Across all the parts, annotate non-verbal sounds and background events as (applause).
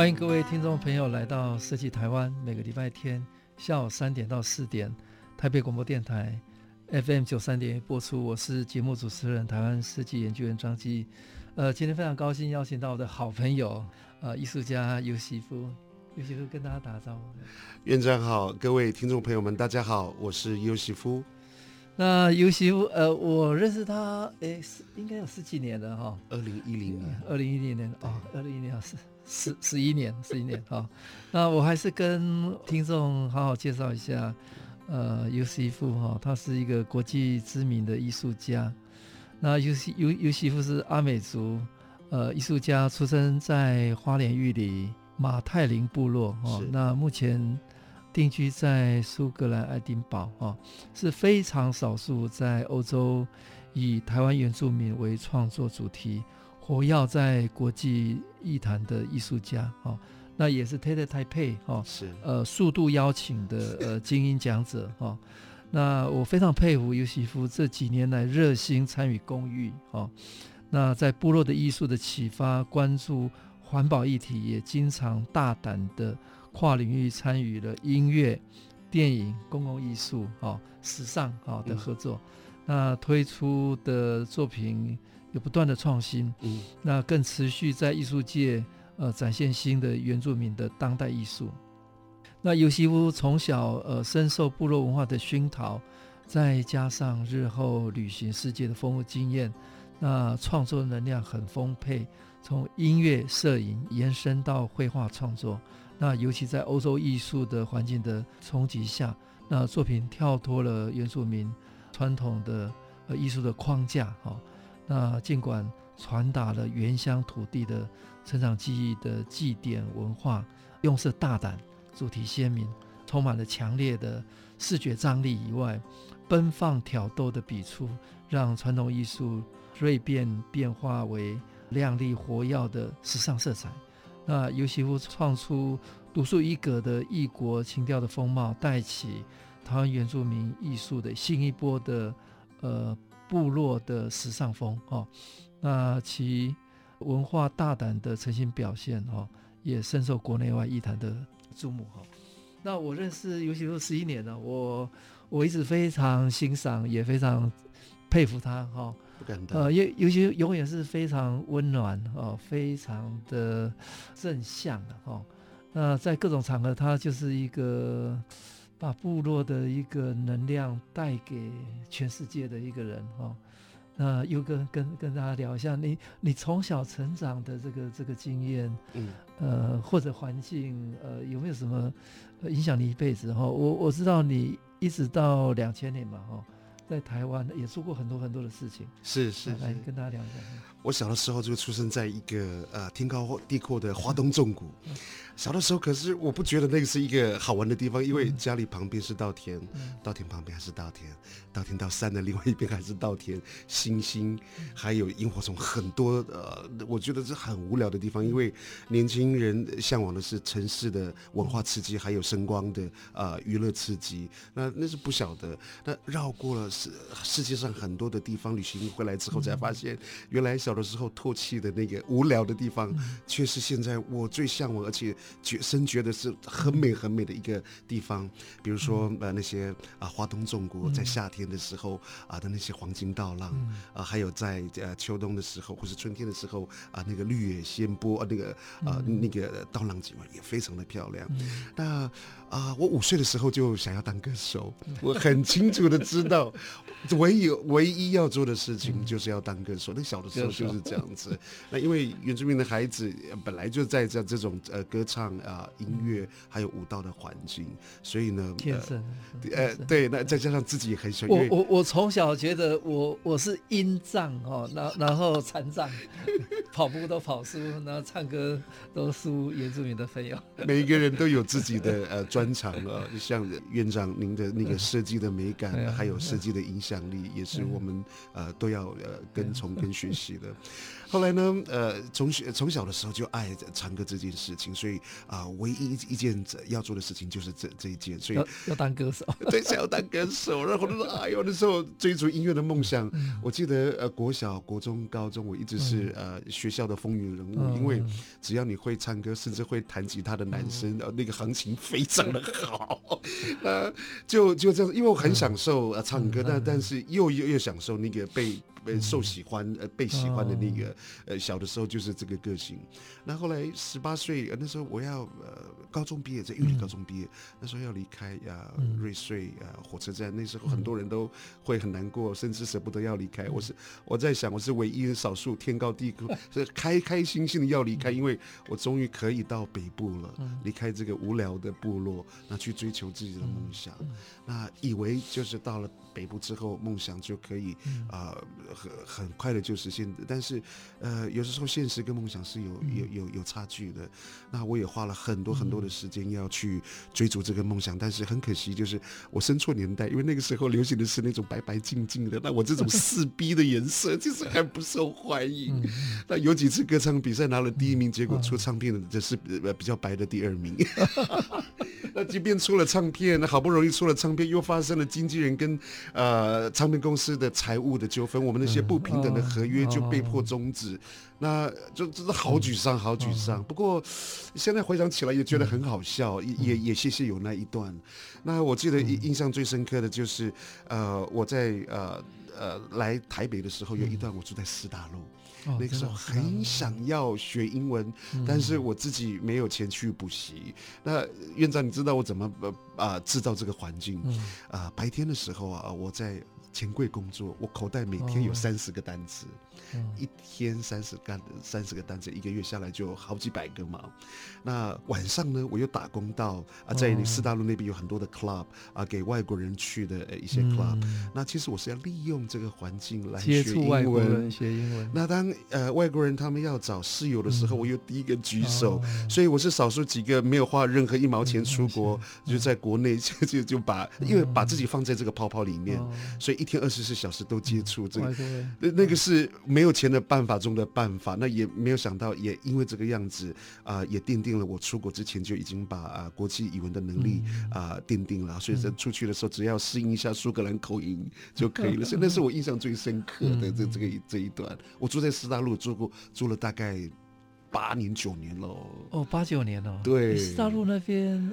欢迎各位听众朋友来到设计台湾，每个礼拜天下午三点到四点，台北广播电台 FM 九三点播出。我是节目主持人台湾设计研究员张基。呃，今天非常高兴邀请到我的好朋友，呃，艺术家尤西夫。游锡夫跟大家打招呼。院长好，各位听众朋友们，大家好，我是尤西夫。那游锡夫，呃，我认识他，诶，是应该有十几年了哈。二零一零年，二零一零年哦，二零一零年是。十十一年，十一年，好，那我还是跟听众好好介绍一下，呃，尤西夫哈，他是一个国际知名的艺术家。那尤西尤尤西夫是阿美族，呃，艺术家，出生在花莲玉里马泰林部落，哈，那目前定居在苏格兰爱丁堡，哈，是非常少数在欧洲以台湾原住民为创作主题。活跃在国际艺坛的艺术家哦，那也是 TED Taipei 哦，是呃速度邀请的 (laughs) 呃精英讲者哦。那我非常佩服尤西夫这几年来热心参与公益哦。那在部落的艺术的启发，关注环保议题，也经常大胆的跨领域参与了音乐、电影、公共艺术哦、时尚哦的合作。嗯、那推出的作品。有不断的创新，嗯，那更持续在艺术界呃展现新的原住民的当代艺术。那尤西夫从小呃深受部落文化的熏陶，再加上日后旅行世界的丰富经验，那创作能量很丰沛，从音乐、摄影延伸到绘画创作。那尤其在欧洲艺术的环境的冲击下，那作品跳脱了原住民传统的呃艺术的框架，哈、哦。那尽管传达了原乡土地的成长记忆的祭典文化，用色大胆，主题鲜明，充满了强烈的视觉张力以外，奔放挑逗的笔触，让传统艺术锐变变化为亮丽活跃的时尚色彩。那尤其夫创出独树一格的异国情调的风貌，带起台湾原住民艺术的新一波的呃。部落的时尚风哦，那其文化大胆的诚信表现哦，也深受国内外艺坛的注目哈。那我认识游锡夫十一年了，我我一直非常欣赏，也非常佩服他哈。不敢当。呃，尤尤其永远是非常温暖哦，非常的正向的哈。那在各种场合，他就是一个。把部落的一个能量带给全世界的一个人哈，那优哥跟跟大家聊一下，你你从小成长的这个这个经验，嗯，呃或者环境，呃有没有什么影响你一辈子哈？我我知道你一直到两千年嘛哈，在台湾也做过很多很多的事情，是是，来跟大家聊一下。我小的时候就出生在一个呃天高地阔的华东纵谷。嗯小的时候，可是我不觉得那个是一个好玩的地方，因为家里旁边是稻田，稻田旁边还是稻田，稻田到山的另外一边还是稻田，星星，还有萤火虫，很多呃，我觉得是很无聊的地方，因为年轻人向往的是城市的文化刺激，还有声光的呃娱乐刺激，那那是不晓得。那绕过了世世界上很多的地方旅行回来之后，才发现原来小的时候唾弃的那个无聊的地方，却是现在我最向往，而且。觉深觉得是很美很美的一个地方，比如说呃那些啊华东纵谷在夏天的时候啊的那些黄金稻浪啊，还有在呃秋冬的时候或是春天的时候啊那个绿野仙波啊那个啊那个稻浪景也非常的漂亮。那啊我五岁的时候就想要当歌手，我很清楚的知道 (laughs) 唯一唯一要做的事情就是要当歌手。那小的时候就是这样子。那因为原住民的孩子本来就在这这种呃歌唱啊、呃、音乐还有舞蹈的环境，所以呢，天生呃对，那再加上自己也很喜欢。我我我从小觉得我我是音障哦，然然后残障，(laughs) 跑步都跑输，然后唱歌都输原住民的朋友。每一个人都有自己的呃专长啊，(laughs) 像院长您的那个设计的美感，还有设计的影响。力也是我们呃都要呃跟从跟学习的。后来呢，呃，从从小的时候就爱唱歌这件事情，所以啊、呃，唯一一件要做的事情就是这这一件，所以要，要当歌手，(laughs) 对，想要当歌手。然后就说，(laughs) 哎呦，那时候追逐音乐的梦想，嗯、我记得呃，国小、国中、高中，我一直是、嗯、呃学校的风云人物，嗯、因为只要你会唱歌，甚至会弹吉他的男生，呃、嗯，那个行情非常的好。(laughs) 呃，就就这样，因为我很享受呃唱歌，嗯、但但是又又又享受那个被。被受喜欢呃被喜欢的那个呃小的时候就是这个个性，那后来十八岁呃那时候我要呃高中毕业在玉里高中毕业，那时候要离开呀瑞穗啊火车站，那时候很多人都会很难过，甚至舍不得要离开。我是我在想我是唯一少数天高地阔 (laughs) 是开开心心的要离开，因为我终于可以到北部了，离开这个无聊的部落，那去追求自己的梦想。那以为就是到了北部之后梦想就可以啊。很很快的就实现，但是，呃，有的时候现实跟梦想是有有有有差距的。那我也花了很多很多的时间要去追逐这个梦想，但是很可惜，就是我生错年代，因为那个时候流行的是那种白白净净的，那我这种 (laughs) 四逼的颜色就是还不受欢迎。(laughs) 那有几次歌唱比赛拿了第一名，结果出唱片的这是比较白的第二名。(laughs) 那即便出了唱片，那好不容易出了唱片，又发生了经纪人跟呃唱片公司的财务的纠纷，我们那些不平等的合约就被迫终止，那就真是好沮丧，好沮丧。不过现在回想起来也觉得很好笑，也也也谢谢有那一段。那我记得印印象最深刻的就是，呃，我在呃呃来台北的时候，有一段我住在师大路。那个时候很想要学英文，但是我自己没有钱去补习。那院长，你知道我怎么呃啊制造这个环境？啊，白天的时候啊，我在钱柜工作，我口袋每天有三十个单词。一天三十个三十个单子，一个月下来就好几百个嘛。那晚上呢，我又打工到啊，在四大陆那边有很多的 club 啊，给外国人去的一些 club。嗯、那其实我是要利用这个环境来学英文，学英文。那当呃外国人他们要找室友的时候，嗯、我又第一个举手，哦、所以我是少数几个没有花任何一毛钱出国，嗯、就在国内 (laughs) 就就就把，嗯、因为把自己放在这个泡泡里面，哦、所以一天二十四小时都接触这个，那那个是没。没有钱的办法中的办法，那也没有想到，也因为这个样子啊、呃，也奠定了我出国之前就已经把啊、呃、国际语文的能力啊、呃、奠定了，所以在出去的时候只要适应一下苏格兰口音就可以了。所以 (laughs) 那是我印象最深刻的这这个这一段。我住在斯大路住过住了大概八年九年了。哦，八九年了。对，斯大路那边。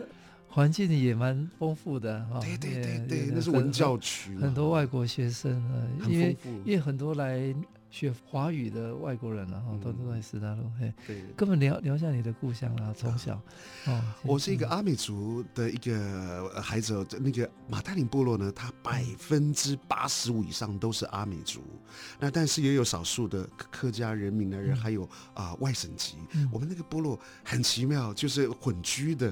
环境也蛮丰富的哈，对对对对，那是文教区，很多外国学生啊，因为因为很多来。学华语的外国人了哈，都都在斯大陆。嘿，对，跟我们聊聊一下你的故乡啦，从小。(laughs) 哦，我是一个阿美族的一个孩子，那个马太林部落呢，它百分之八十五以上都是阿美族，那但是也有少数的客家人、闽南人，还有啊外省籍。我们那个部落很奇妙，就是混居的。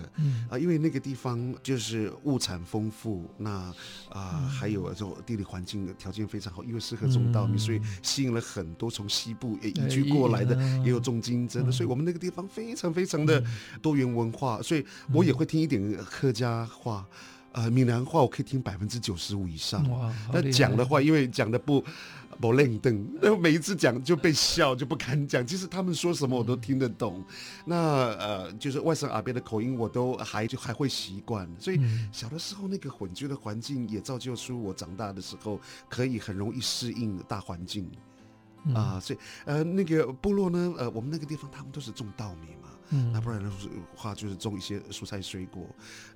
啊，因为那个地方就是物产丰富，那啊还有这种地理环境的条件非常好，因为适合种稻米，所以吸引了。很多从西部也移居过来的，也有种金针的，所以我们那个地方非常非常的多元文化，所以我也会听一点客家话，呃，闽南话我可以听百分之九十五以上。那讲的话，因为讲的不不轮转，那每一次讲就被笑，就不敢讲。其实他们说什么我都听得懂，那呃，就是外省耳边的口音我都还就还会习惯。所以小的时候那个混居的环境也造就出我长大的时候可以很容易适应大环境。啊，所以呃，那个部落呢，呃，我们那个地方他们都是种稻米嘛，嗯，那不然的话就是种一些蔬菜水果。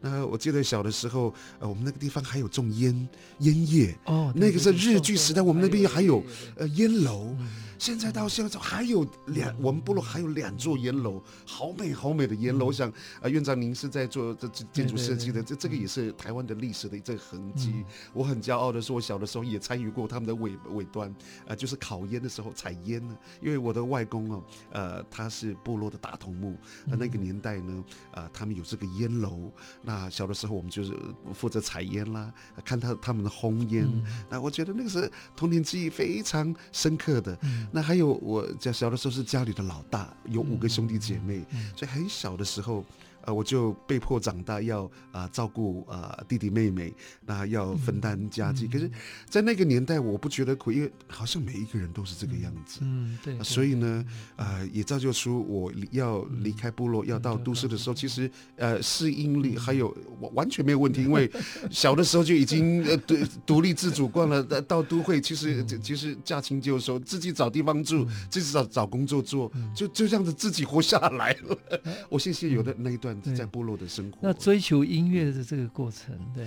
那我记得小的时候，呃，我们那个地方还有种烟烟叶，哦，那个是日据时代，我们那边还有呃烟楼。现在到现在还有两，我们部落还有两座烟楼，好美好美的烟楼。我想啊，院长您是在做这建筑设计的，这这个也是台湾的历史的这个痕迹。我很骄傲的说，我小的时候也参与过他们的尾尾端，啊，就是烤烟的时候采烟呢。因为我的外公哦，呃，他是部落的大头目，那那个年代呢，呃，他们有这个烟楼。那小的时候我们就是负责采烟啦，看他他们的烘烟。那我觉得那个是童年记忆非常深刻的。那还有我家小的时候是家里的老大，有五个兄弟姐妹，所以很小的时候。呃，我就被迫长大要啊、呃、照顾啊、呃、弟弟妹妹，那要分担家计。嗯、可是，在那个年代，我不觉得苦，因为好像每一个人都是这个样子。嗯，对。对所以呢，呃，也造就出我要离开部落，嗯、要到都市的时候，其实呃适应力还有完全没有问题，因为小的时候就已经呃独独立自主惯了。到都会，其实其实驾轻就熟，自己找地方住，自己找找工作做，就就这样子自己活下来了。(laughs) 我谢谢有的那一段。在部落的生活，那追求音乐的这个过程，对，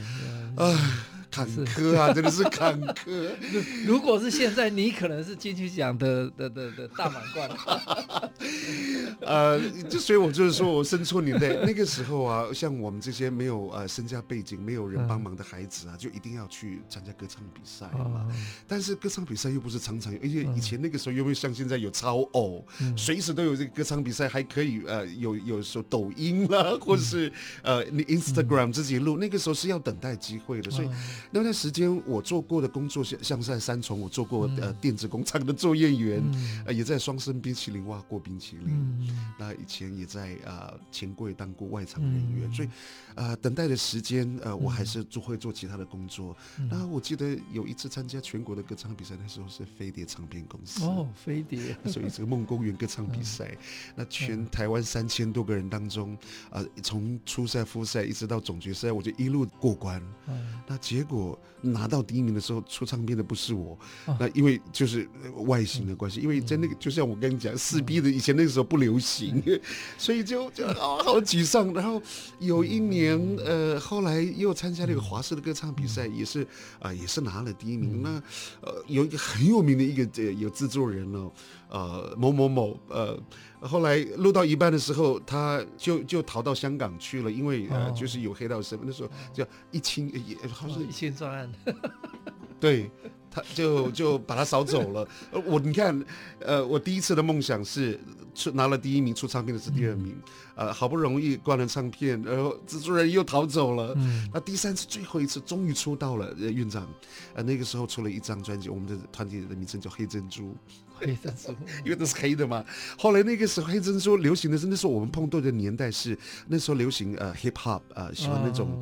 啊，坎坷啊，真的是坎坷。(laughs) 如果是现在，你可能是金曲奖的的的的大满贯。(laughs) 呃，就所以，我就是说我生错年代那个时候啊，像我们这些没有呃身家背景、没有人帮忙的孩子啊，就一定要去参加歌唱比赛嘛。但是歌唱比赛又不是常常有，而且以前那个时候又没有像现在有超偶，随时都有这个歌唱比赛，还可以呃有有时候抖音了。或者是呃，你 Instagram 自己录，那个时候是要等待机会的，所以那段时间我做过的工作像像在三重，我做过呃电子工厂的作业员，呃也在双生冰淇淋挖过冰淇淋，那以前也在呃钱柜当过外场人员，所以呃等待的时间呃我还是做会做其他的工作。那我记得有一次参加全国的歌唱比赛，那时候是飞碟唱片公司。哦，飞碟，所以这个梦公园歌唱比赛，(laughs) 那全台湾三千多个人当中。啊，从初赛、复赛一直到总决赛，我就一路过关。嗯、那结果拿到第一名的时候，出唱片的不是我。哦、那因为就是外形的关系，嗯、因为在那个就像我跟你讲，四 B 的以前那个时候不流行，嗯、(laughs) 所以就就啊好沮丧。然后有一年，呃，后来又参加了一个华视的歌唱比赛，嗯、也是啊、呃，也是拿了第一名。嗯、那呃，有一个很有名的一个呃有制作人哦，呃，某某某呃。后来录到一半的时候，他就就逃到香港去了，因为呃，就是有黑道身份。那时候叫一清也好像是一清专案，对，他就就把他扫走了。(laughs) 我你看，呃，我第一次的梦想是出拿了第一名，出唱片的是第二名，呃，好不容易关了唱片，然后制作人又逃走了。嗯那第三次最后一次终于出道了，呃院长，呃，那个时候出了一张专辑，我们的团体的名称叫黑珍珠。黑珍珠，因为都是黑的嘛。后来那个时候黑珍珠流行的是那时候我们碰到的年代是那时候流行呃 hip hop 呃喜欢那种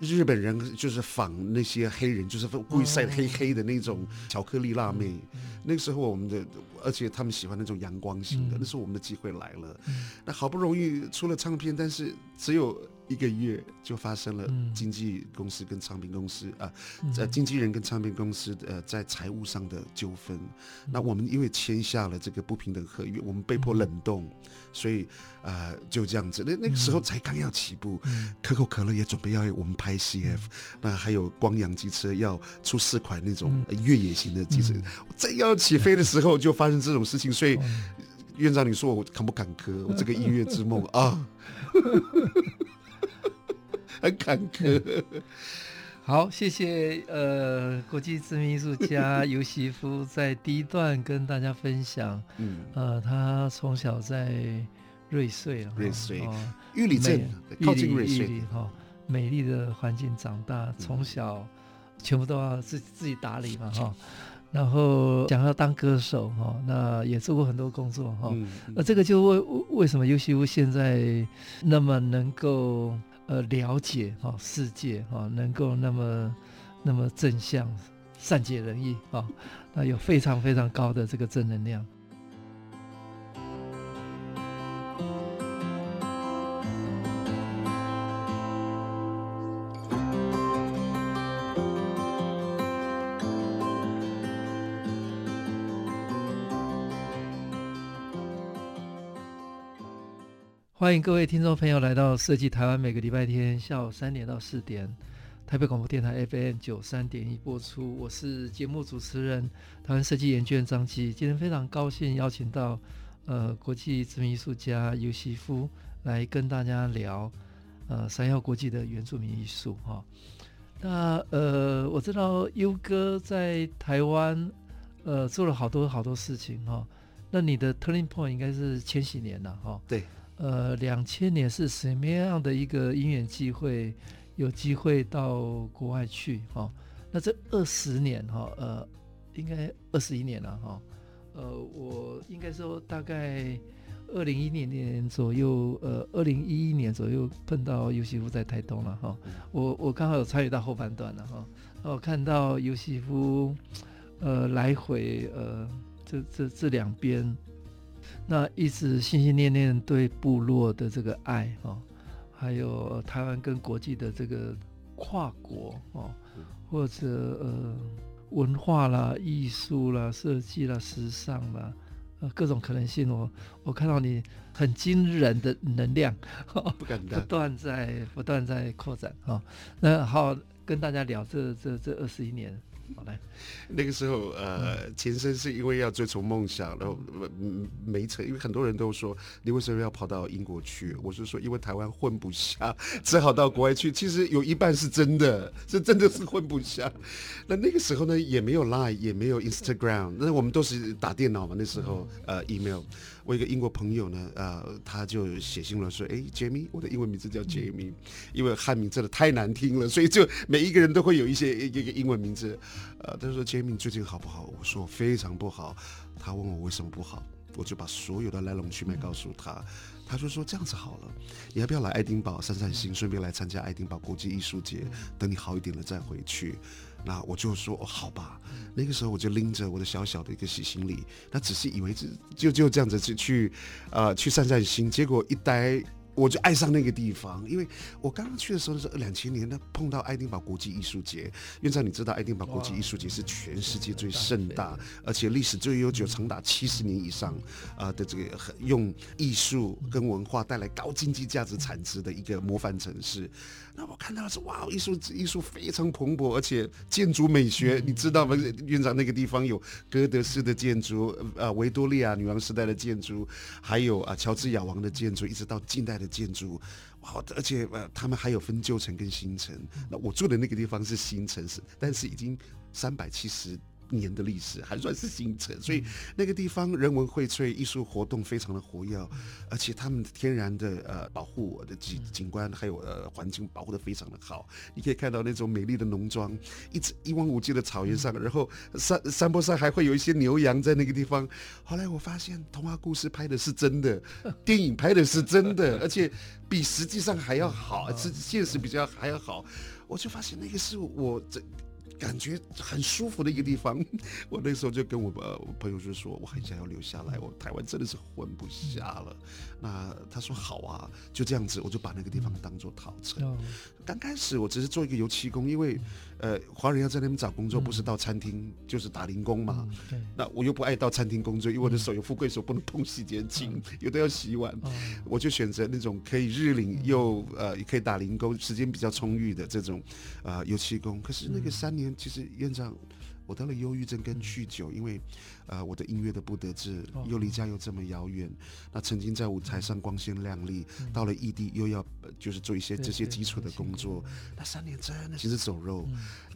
日本人就是仿那些黑人就是故意晒黑黑的那种巧克力辣妹。那个时候我们的而且他们喜欢那种阳光型的，那时候我们的机会来了。那好不容易出了唱片，但是只有。一个月就发生了经纪公司跟唱片公司啊，呃，经纪人跟唱片公司呃在财务上的纠纷。那我们因为签下了这个不平等合约，我们被迫冷冻，所以呃就这样子。那那个时候才刚要起步，可口可乐也准备要我们拍 CF，那还有光阳机车要出四款那种越野型的机车，在要起飞的时候就发生这种事情。所以院长，你说我坎不坎坷？(laughs) 我这个音乐之梦啊！(laughs) 很坎坷。(laughs) 好，谢谢呃，国际知名艺术家游锡夫在第一段跟大家分享，嗯，呃，他从小在瑞穗，瑞穗，玉里镇，靠近瑞穗，哈，美丽的环境长大，从小全部都要自自己打理嘛，哈，然后想要当歌手，哈，那也做过很多工作，哈，那这个就为为什么游锡夫现在那么能够。呃，了解哈、哦、世界哈、哦，能够那么那么正向、善解人意啊、哦，那有非常非常高的这个正能量。欢迎各位听众朋友来到设计台湾，每个礼拜天下午三点到四点，台北广播电台 FM 九三点一播出。我是节目主持人台湾设计研究院张基。今天非常高兴邀请到呃国际知名艺术家尤西夫来跟大家聊呃三耀国际的原住民艺术哈。那呃我知道优哥在台湾呃做了好多好多事情哈。那你的 turning point 应该是千禧年了哈。对。呃，两千年是什么样的一个因缘机会，有机会到国外去哈、哦？那这二十年哈，呃，应该二十一年了哈。呃，我应该说大概二零一零年左右，呃，二零一一年左右碰到尤西夫在台东了哈、哦。我我刚好有参与到后半段了哈。我、哦、看到尤西夫，呃，来回呃，这这这两边。那一直心心念念对部落的这个爱哦，还有台湾跟国际的这个跨国哦，或者呃文化啦、艺术啦、设计啦、时尚啦，呃各种可能性，我我看到你很惊人的能量，不敢当，不断在不断在扩展哈。那好，跟大家聊这这这二十一年。好嘞，那个时候呃，前身是因为要追求梦想，然后没成，因为很多人都说你为什么要跑到英国去？我是说，因为台湾混不下，只好到国外去。其实有一半是真的，是真的是混不下。那那个时候呢，也没有 Line，也没有 Instagram，那我们都是打电脑嘛。那时候呃，email。我一个英国朋友呢，呃，他就写信了说，哎，Jamie，我的英文名字叫 Jamie，因为汉名真的太难听了，所以就每一个人都会有一些一个英文名字。呃，他说 Jamie 最近好不好？我说非常不好。他问我为什么不好，我就把所有的来龙去脉告诉他。他就说这样子好了，你要不要来爱丁堡散散心，顺便来参加爱丁堡国际艺术节？等你好一点了再回去。那我就说哦，好吧。那个时候我就拎着我的小小的一个喜行李，那只是以为就就就这样子去去，呃，去散散心。结果一待。我就爱上那个地方，因为我刚刚去的时候是两千年，那碰到爱丁堡国际艺术节。院长，你知道爱丁堡国际艺术节是全世界最盛大，而且历史最悠久，长达七十年以上，啊的这个用艺术跟文化带来高经济价值产值的一个模范城市。那我看到的是哇，艺术艺术非常蓬勃，而且建筑美学，你知道吗？院长那个地方有哥德式的建筑，呃，维多利亚女王时代的建筑，还有啊乔治亚王的建筑，一直到近代的建筑，哇！而且呃，他们还有分旧城跟新城。那我住的那个地方是新城市，但是已经三百七十。年的历史还算是新城，所以那个地方人文荟萃，艺术活动非常的活跃，而且他们天然的呃保护的景景观还有呃环境保护的非常的好。你可以看到那种美丽的农庄，一直一望无际的草原上，然后山山坡上还会有一些牛羊在那个地方。后来我发现童话故事拍的是真的，(laughs) 电影拍的是真的，而且比实际上还要好，是现实比较还要好。我就发现那个是我这。感觉很舒服的一个地方，(laughs) 我那时候就跟我们朋友就说，我很想要留下来，我台湾真的是混不下了。那他说好啊，就这样子，我就把那个地方当做桃城。刚开始我只是做一个油漆工，因为呃华人要在那边找工作，不是到餐厅就是打零工嘛。那我又不爱到餐厅工作，因为我的手有富贵手，不能碰洗洁精，有的要洗碗，我就选择那种可以日领又呃也可以打零工，时间比较充裕的这种呃油漆工。可是那个三年。其实院长，我得了忧郁症跟酗酒，因为，呃，我的音乐的不得志，又离家又这么遥远。那曾经在舞台上光鲜亮丽，到了异地又要就是做一些这些基础的工作。那三年真的行尸走肉。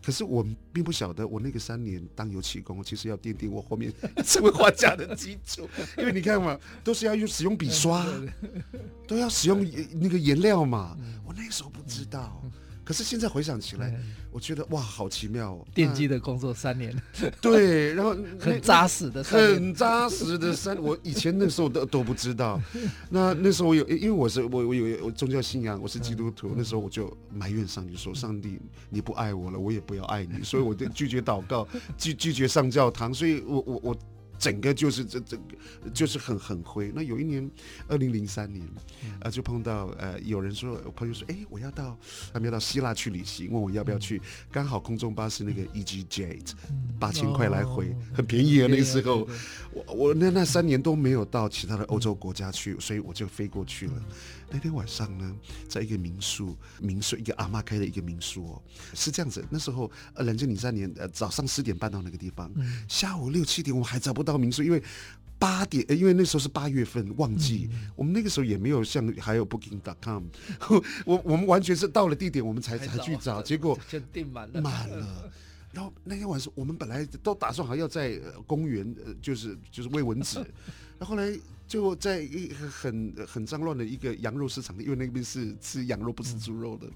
可是我并不晓得，我那个三年当油漆工，其实要奠定我后面成为画家的基础。因为你看嘛，都是要用使用笔刷，(laughs) 都要使用那个颜料嘛。我那个时候不知道。可是现在回想起来，我觉得哇，好奇妙哦！奠基的工作三年，对，然后 (laughs) 很扎实的，很扎实的三。我以前那时候都都不知道。(laughs) 那那时候我有，因为我是我我有我宗教信仰，我是基督徒。那时候我就埋怨上帝说：“上帝，你不爱我了，我也不要爱你。”所以我就拒绝祷告，(laughs) 拒拒绝上教堂。所以我我我。整个就是这这个就是很很灰。那有一年，二零零三年，呃，就碰到呃有人说，我朋友说，哎，我要到，他们要到希腊去旅行，问我要不要去。刚好空中巴士那个 easyJet，八千块来回，很便宜啊。那个时候，我我那那三年都没有到其他的欧洲国家去，所以我就飞过去了。那天晚上呢，在一个民宿，民宿一个阿妈开的一个民宿哦，是这样子。那时候呃，两千零三年呃早上十点半到那个地方，嗯、下午六七点我们还找不到民宿，因为八点，因为那时候是八月份旺季，嗯、我们那个时候也没有像还有 Booking.com，(laughs) 我我们完全是到了地点我们才才去找，结果就订满了，满了。然后那天晚上我们本来都打算好要在公园，呃，就是就是喂蚊子，然后来就在一个很很脏乱的一个羊肉市场，因为那边是吃羊肉不吃猪肉的，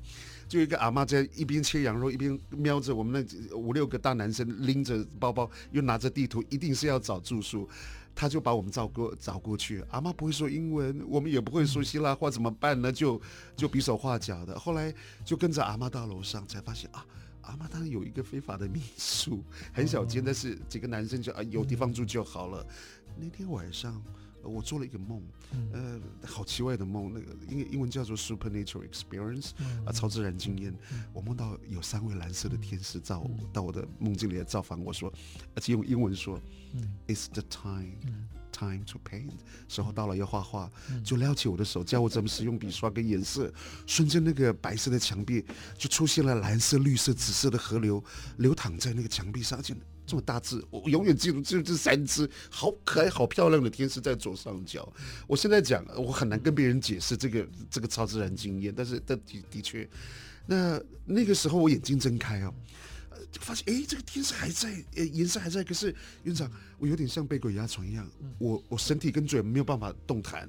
就一个阿妈在一边切羊肉一边瞄着我们那五六个大男生拎着包包又拿着地图，一定是要找住宿，他就把我们找过找过去。阿妈不会说英文，我们也不会说希腊话，怎么办呢？就就比手画脚的。后来就跟着阿妈到楼上，才发现啊。阿妈当然有一个非法的民宿，很小间，但是几个男生就啊有地方住就好了。那天晚上，我做了一个梦，呃，好奇怪的梦，那个英英文叫做 supernatural experience，啊，超自然经验。我梦到有三位蓝色的天使造到我的梦境里来造访我说，而且用英文说，It's the time。Time to paint，时候到了要画画，就撩起我的手，教我怎么使用笔刷跟颜色。瞬间，那个白色的墙壁就出现了蓝色、绿色、紫色的河流，流淌在那个墙壁上，而且这么大字，我永远记住，就这三只好可爱、好漂亮的天使在左上角。我现在讲，我很难跟别人解释这个这个超自然经验，但是的的的确，那那个时候我眼睛睁开哦。就发现，哎，这个天使还在，呃，颜色还在。可是院长，我有点像被鬼压床一样，我我身体跟嘴没有办法动弹。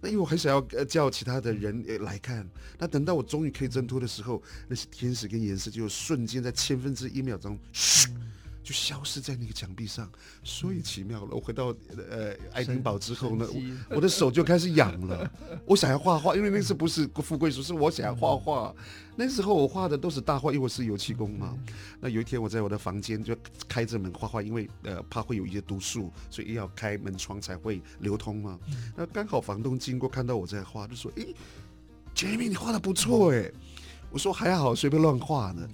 那因为我很想要叫其他的人来看。那等到我终于可以挣脱的时候，那些天使跟颜色就瞬间在千分之一秒钟，嘘。就消失在那个墙壁上，所以奇妙了。我回到呃爱丁堡之后呢，我的手就开始痒了。我想要画画，因为那次不是富贵手，是我想要画画。那时候我画的都是大画，因为我是油漆工嘛。那有一天我在我的房间就开着门画画，因为呃怕会有一些毒素，所以要开门窗才会流通嘛。那刚好房东经过看到我在画，就说：“诶，Jamie，你画的不错诶。”我说：“还好，随便乱画呢。”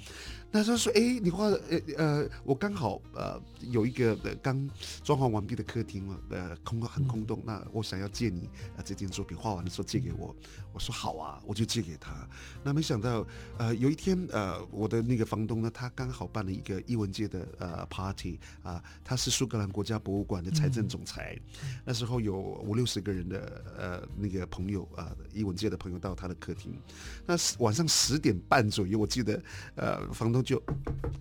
那他说：“哎，你画的，呃呃，我刚好呃有一个呃刚装潢完毕的客厅嘛，呃空很空洞，那我想要借你啊、呃、这件作品画完的时候借给我。”我说：“好啊，我就借给他。”那没想到呃有一天呃我的那个房东呢，他刚好办了一个艺文界的呃 party 啊、呃，他是苏格兰国家博物馆的财政总裁，嗯、那时候有五六十个人的呃那个朋友啊、呃，艺文界的朋友到他的客厅，那晚上十点半左右，我记得呃房东。就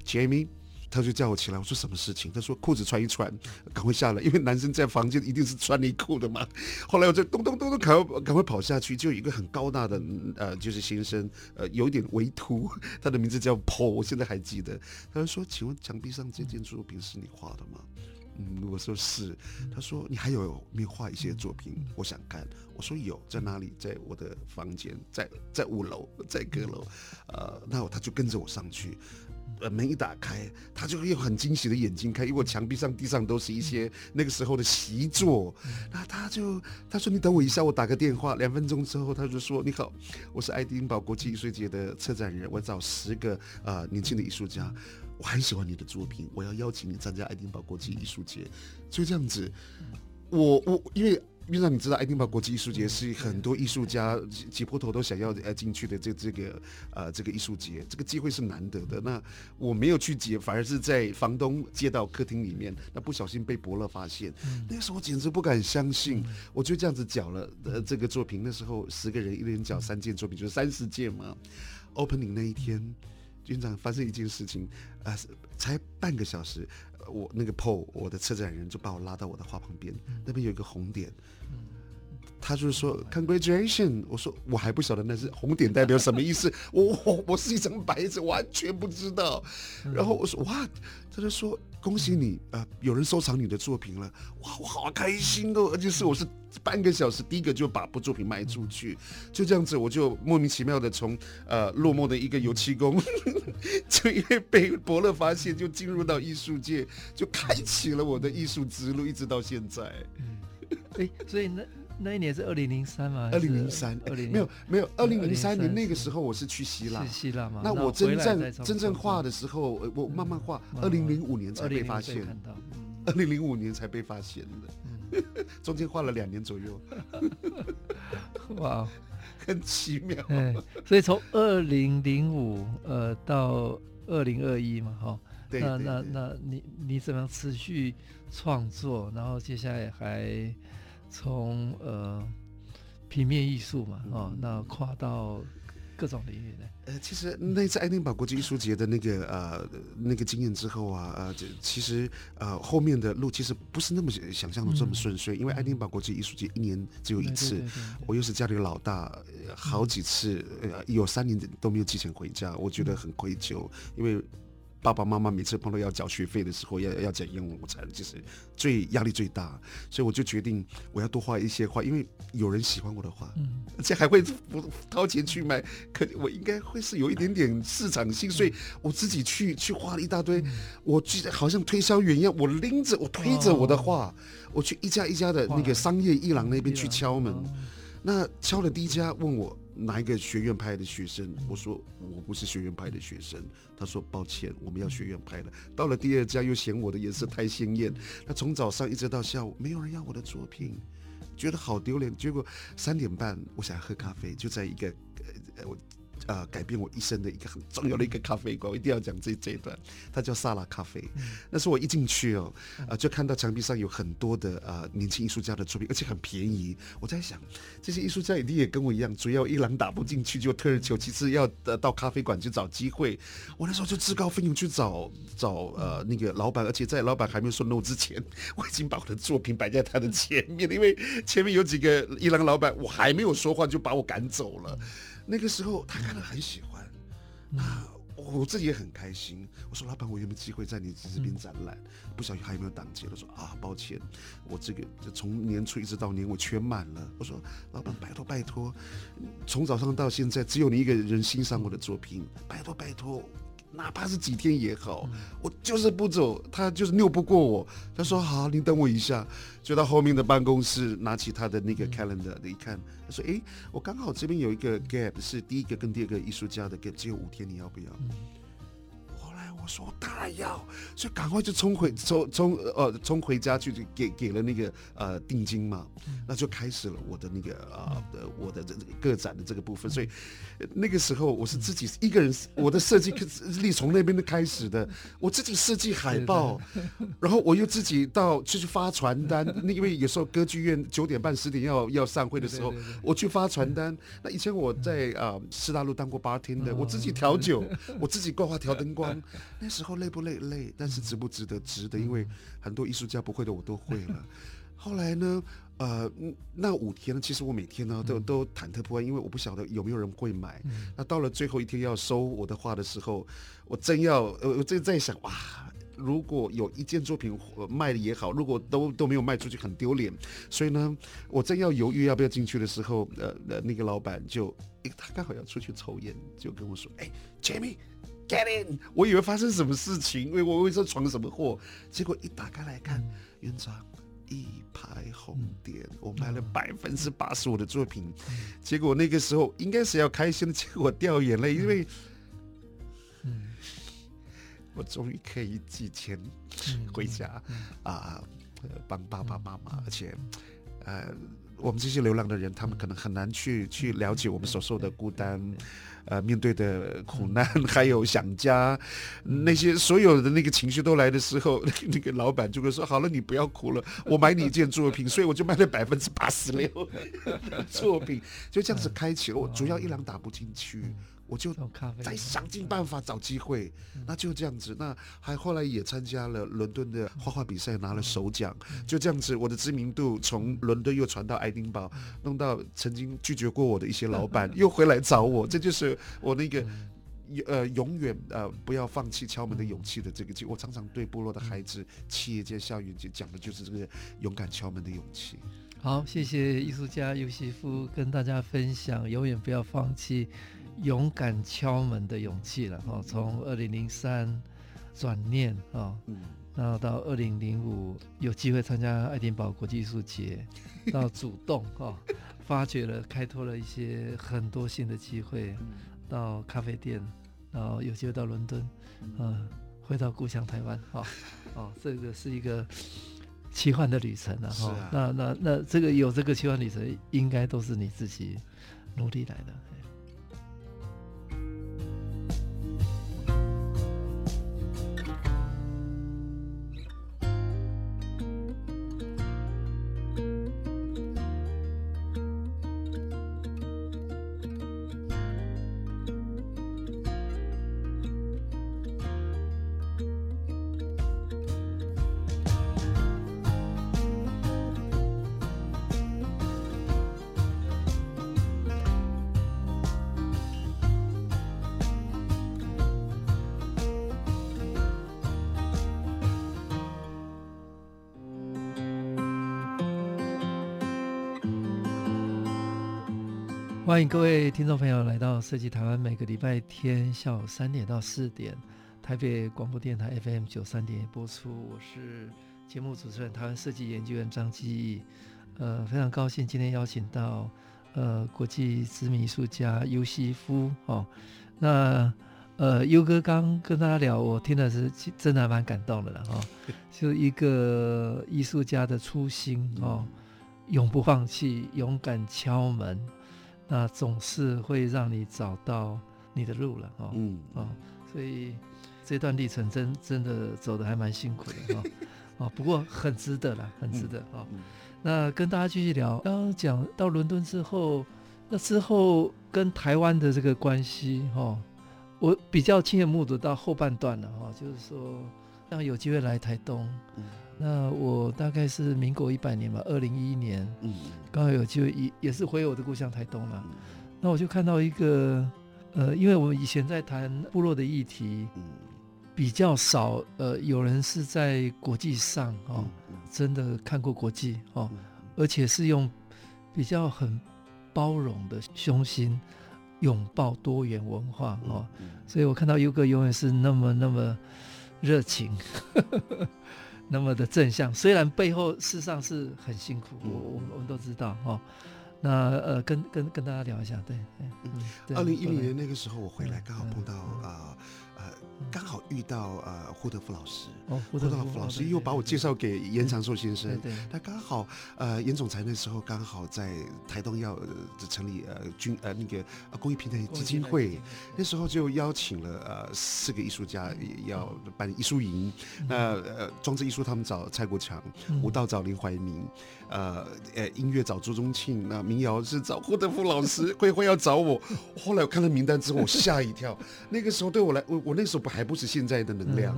，Jamie，他就叫我起来。我说什么事情？他说裤子穿一穿，赶快下来，因为男生在房间一定是穿内裤的嘛。后来我就咚咚咚咚赶快赶快跑下去，就有一个很高大的呃，就是先生，呃，有点微秃，他的名字叫 Paul，我现在还记得。他就说：“请问墙壁上这件作品是你画的吗？”嗯，我说是。他说：“你还有没有画一些作品？我想看。”我说：“有，在哪里？在我的房间，在在五楼，在阁楼。”呃，那他就跟着我上去。呃，门一打开，他就用很惊喜的眼睛看，因为我墙壁上、地上都是一些那个时候的习作。那他就他说：“你等我一下，我打个电话。”两分钟之后，他就说：“你好，我是爱丁堡国际艺术节的策展人，我找十个呃年轻的艺术家。”我很喜欢你的作品，我要邀请你参加爱丁堡国际艺术节。就这样子，我我因为院长你知道，爱丁堡国际艺术节是很多艺术家挤破头都想要呃进去的这这个呃这个艺术节，这个机会是难得的。那我没有去接，反而是在房东接到客厅里面，那不小心被伯乐发现。那个时候我简直不敢相信，我就这样子缴了呃这个作品。那时候十个人一人缴三件作品，就是三十件嘛。Opening 那一天。院长发生一件事情，呃，才半个小时，我那个 Paul，我的策展人就把我拉到我的画旁边，那边有一个红点，他就是说 Congratulations，我说我还不晓得那是红点代表什么意思，(laughs) 我我我是一张白纸，完全不知道，然后我说 What？他就说恭喜你，呃，有人收藏你的作品了，哇，我好开心哦，而且是我是。半个小时，第一个就把部作品卖出去，就这样子，我就莫名其妙的从呃落寞的一个油漆工，(laughs) 就因为被伯乐发现，就进入到艺术界，就开启了我的艺术之路，一直到现在。哎，所以那那一年是二零零三嘛？二零零三，二零没有没有，二零零三年那个时候我是去希腊，希腊嘛。那我真正真正画的时候，我慢慢画，二零零五年才被发现，二零零五年才被发现的。(laughs) 中间画了两年左右，(laughs) 哇！(laughs) 很奇妙。对，所以从二零零五呃到二零二一嘛，哈，那那那你你怎么样持续创作？然后接下来还从呃平面艺术嘛，哦，那跨到。各种领域呢，呃，其实那次爱丁堡国际艺术节的那个呃那个经验之后啊，呃，其实呃后面的路其实不是那么想象的这么顺遂，嗯、因为爱丁堡国际艺术节一年只有一次，对对对对对，我又是家里老大，好几次呃有三年都没有寄钱回家，我觉得很愧疚，因为。爸爸妈妈每次碰到要缴学费的时候，要要讲英文，我才就是最压力最大，所以我就决定我要多画一些画，因为有人喜欢我的画，嗯，而且还会掏钱去买，可我应该会是有一点点市场性，所以我自己去去画了一大堆，我记得好像推销员一样，我拎着我推着我的画，我去一家一家的那个商业一廊那边去敲门，那敲了第一家问我。哪一个学院派的学生？我说我不是学院派的学生。他说抱歉，我们要学院派的。到了第二家又嫌我的颜色太鲜艳。他从早上一直到下午没有人要我的作品，觉得好丢脸。结果三点半我想喝咖啡，就在一个呃我。呃，改变我一生的一个很重要的一个咖啡馆，我一定要讲这这一段。它叫萨拉咖啡。嗯、那是我一进去哦，呃，就看到墙壁上有很多的呃年轻艺术家的作品，而且很便宜。我在想，这些艺术家一定也跟我一样，主要一廊打不进去就退而求其次，要呃到咖啡馆去找机会。我那时候就自告奋勇去找找呃那个老板，而且在老板还没有说 no 之前，我已经把我的作品摆在他的前面，因为前面有几个伊朗老板，我还没有说话就把我赶走了。那个时候他看了很喜欢，那我自己也很开心。我说老板，我有没有机会在你这边展览？不晓得还有没有档期了。说啊，抱歉，我这个从年初一直到年尾全满了。我说老板，拜托拜托，从早上到现在只有你一个人欣赏我的作品，拜托拜托。哪怕是几天也好，我就是不走，他就是拗不过我。他说好，你等我一下，就到后面的办公室拿起他的那个 calendar，一看，他说：“诶，我刚好这边有一个 gap，是第一个跟第二个艺术家的 gap，只有五天，你要不要？”我说我当然要，所以赶快就冲回冲冲呃冲回家去，就给给了那个呃定金嘛，那就开始了我的那个啊的、呃、我的这这个个展的这个部分。所以那个时候我是自己一个人，我的设计力从那边的开始的，我自己设计海报，然后我又自己到去发传单。那因为有时候歌剧院九点半十点要要散会的时候，我去发传单。那以前我在啊师大路当过 bartender，我自己调酒，(laughs) 我自己挂画调灯光。那时候累不累？累，但是值不值得？值得，因为很多艺术家不会的我都会了。后来呢，呃，那五天呢，其实我每天呢都都忐忑不安，因为我不晓得有没有人会买。那到了最后一天要收我的画的时候，我真要，呃，我正在想，哇，如果有一件作品卖的也好，如果都都没有卖出去，很丢脸。所以呢，我正要犹豫要不要进去的时候，呃，那个老板就，他刚好要出去抽烟，就跟我说，哎，Jamie。Get in！我以为发生什么事情，因为我会说闯什么祸，结果一打开来看，院长一排红点，我卖了百分之八十五的作品，结果那个时候应该是要开心的，结果掉眼泪，因为，我终于可以寄钱回家啊，帮爸爸妈妈，而且，呃，我们这些流浪的人，他们可能很难去去了解我们所受的孤单。呃，面对的苦难，(laughs) 还有想家，那些所有的那个情绪都来的时候，(laughs) 那个老板就会说：“好了，你不要哭了，我买你一件作品。(laughs) ”所以我就卖了百分之八十六作品，就这样子开启了。我主要一两打不进去。我就再想尽办法找机会，那就这样子。那还后来也参加了伦敦的画画比赛，拿了首奖。就这样子，我的知名度从伦敦又传到爱丁堡，弄到曾经拒绝过我的一些老板 (laughs) 又回来找我。这就是我那个呃永远呃不要放弃敲门的勇气的这个句。我常常对部落的孩子、企业家、校园就讲的就是这个勇敢敲门的勇气。好，谢谢艺术家尤西夫跟大家分享，永远不要放弃。勇敢敲门的勇气了哈，从二零零三转念啊，然后到二零零五有机会参加爱丁堡国际艺术节，到主动哈，发掘了开拓了一些很多新的机会，到咖啡店，然后有机会到伦敦，嗯，回到故乡台湾哈，(laughs) 哦，这个是一个奇幻的旅程了哈，那那那这个有这个奇幻旅程，应该都是你自己。努力来的。欢迎各位听众朋友来到设计台湾，每个礼拜天下午三点到四点，台北广播电台 FM 九三点播出。我是节目主持人，台湾设计研究员张基义。呃，非常高兴今天邀请到呃国际知名艺术家尤西夫哦。那呃优哥刚跟大家聊，我听的是真的还蛮感动的了哈、哦。(laughs) 就一个艺术家的初心哦，永不放弃，勇敢敲门。那总是会让你找到你的路了，哦，嗯，哦，所以这段历程真真的走得还蛮辛苦的，哦，(laughs) 哦，不过很值得了，很值得，哦。那跟大家继续聊，刚刚讲到伦敦之后，那之后跟台湾的这个关系，哦，我比较亲眼目睹到后半段了，哈，就是说，让有机会来台东。那我大概是民国一百年吧，二零一一年，嗯，刚好有机会也也是回我的故乡台东嘛。嗯、那我就看到一个，呃，因为我们以前在谈部落的议题，嗯，比较少，呃，有人是在国际上哦，嗯、真的看过国际哦，嗯、而且是用比较很包容的胸心拥抱多元文化哦，所以我看到优哥永远是那么那么热情。(laughs) 那么的正向，虽然背后事实上是很辛苦，我我我们都知道哦。那呃，跟跟跟大家聊一下，对，嗯，二零一零年那个时候我回来，刚好碰到啊。刚好遇到呃胡德夫老师，哦，胡德夫老师又把我介绍给严长寿先生。对，他刚好呃严总裁那时候刚好在台东要成立呃军呃那个公益平台基金会，那时候就邀请了呃四个艺术家要办艺术营。那呃装置艺术他们找蔡国强，舞蹈找林怀民，呃呃音乐找朱宗庆，那民谣是找胡德夫老师，(laughs) 会会要找我。后来我看了名单之后，我吓一跳。那个时候对我来，我我那时候不还。不是现在的能量。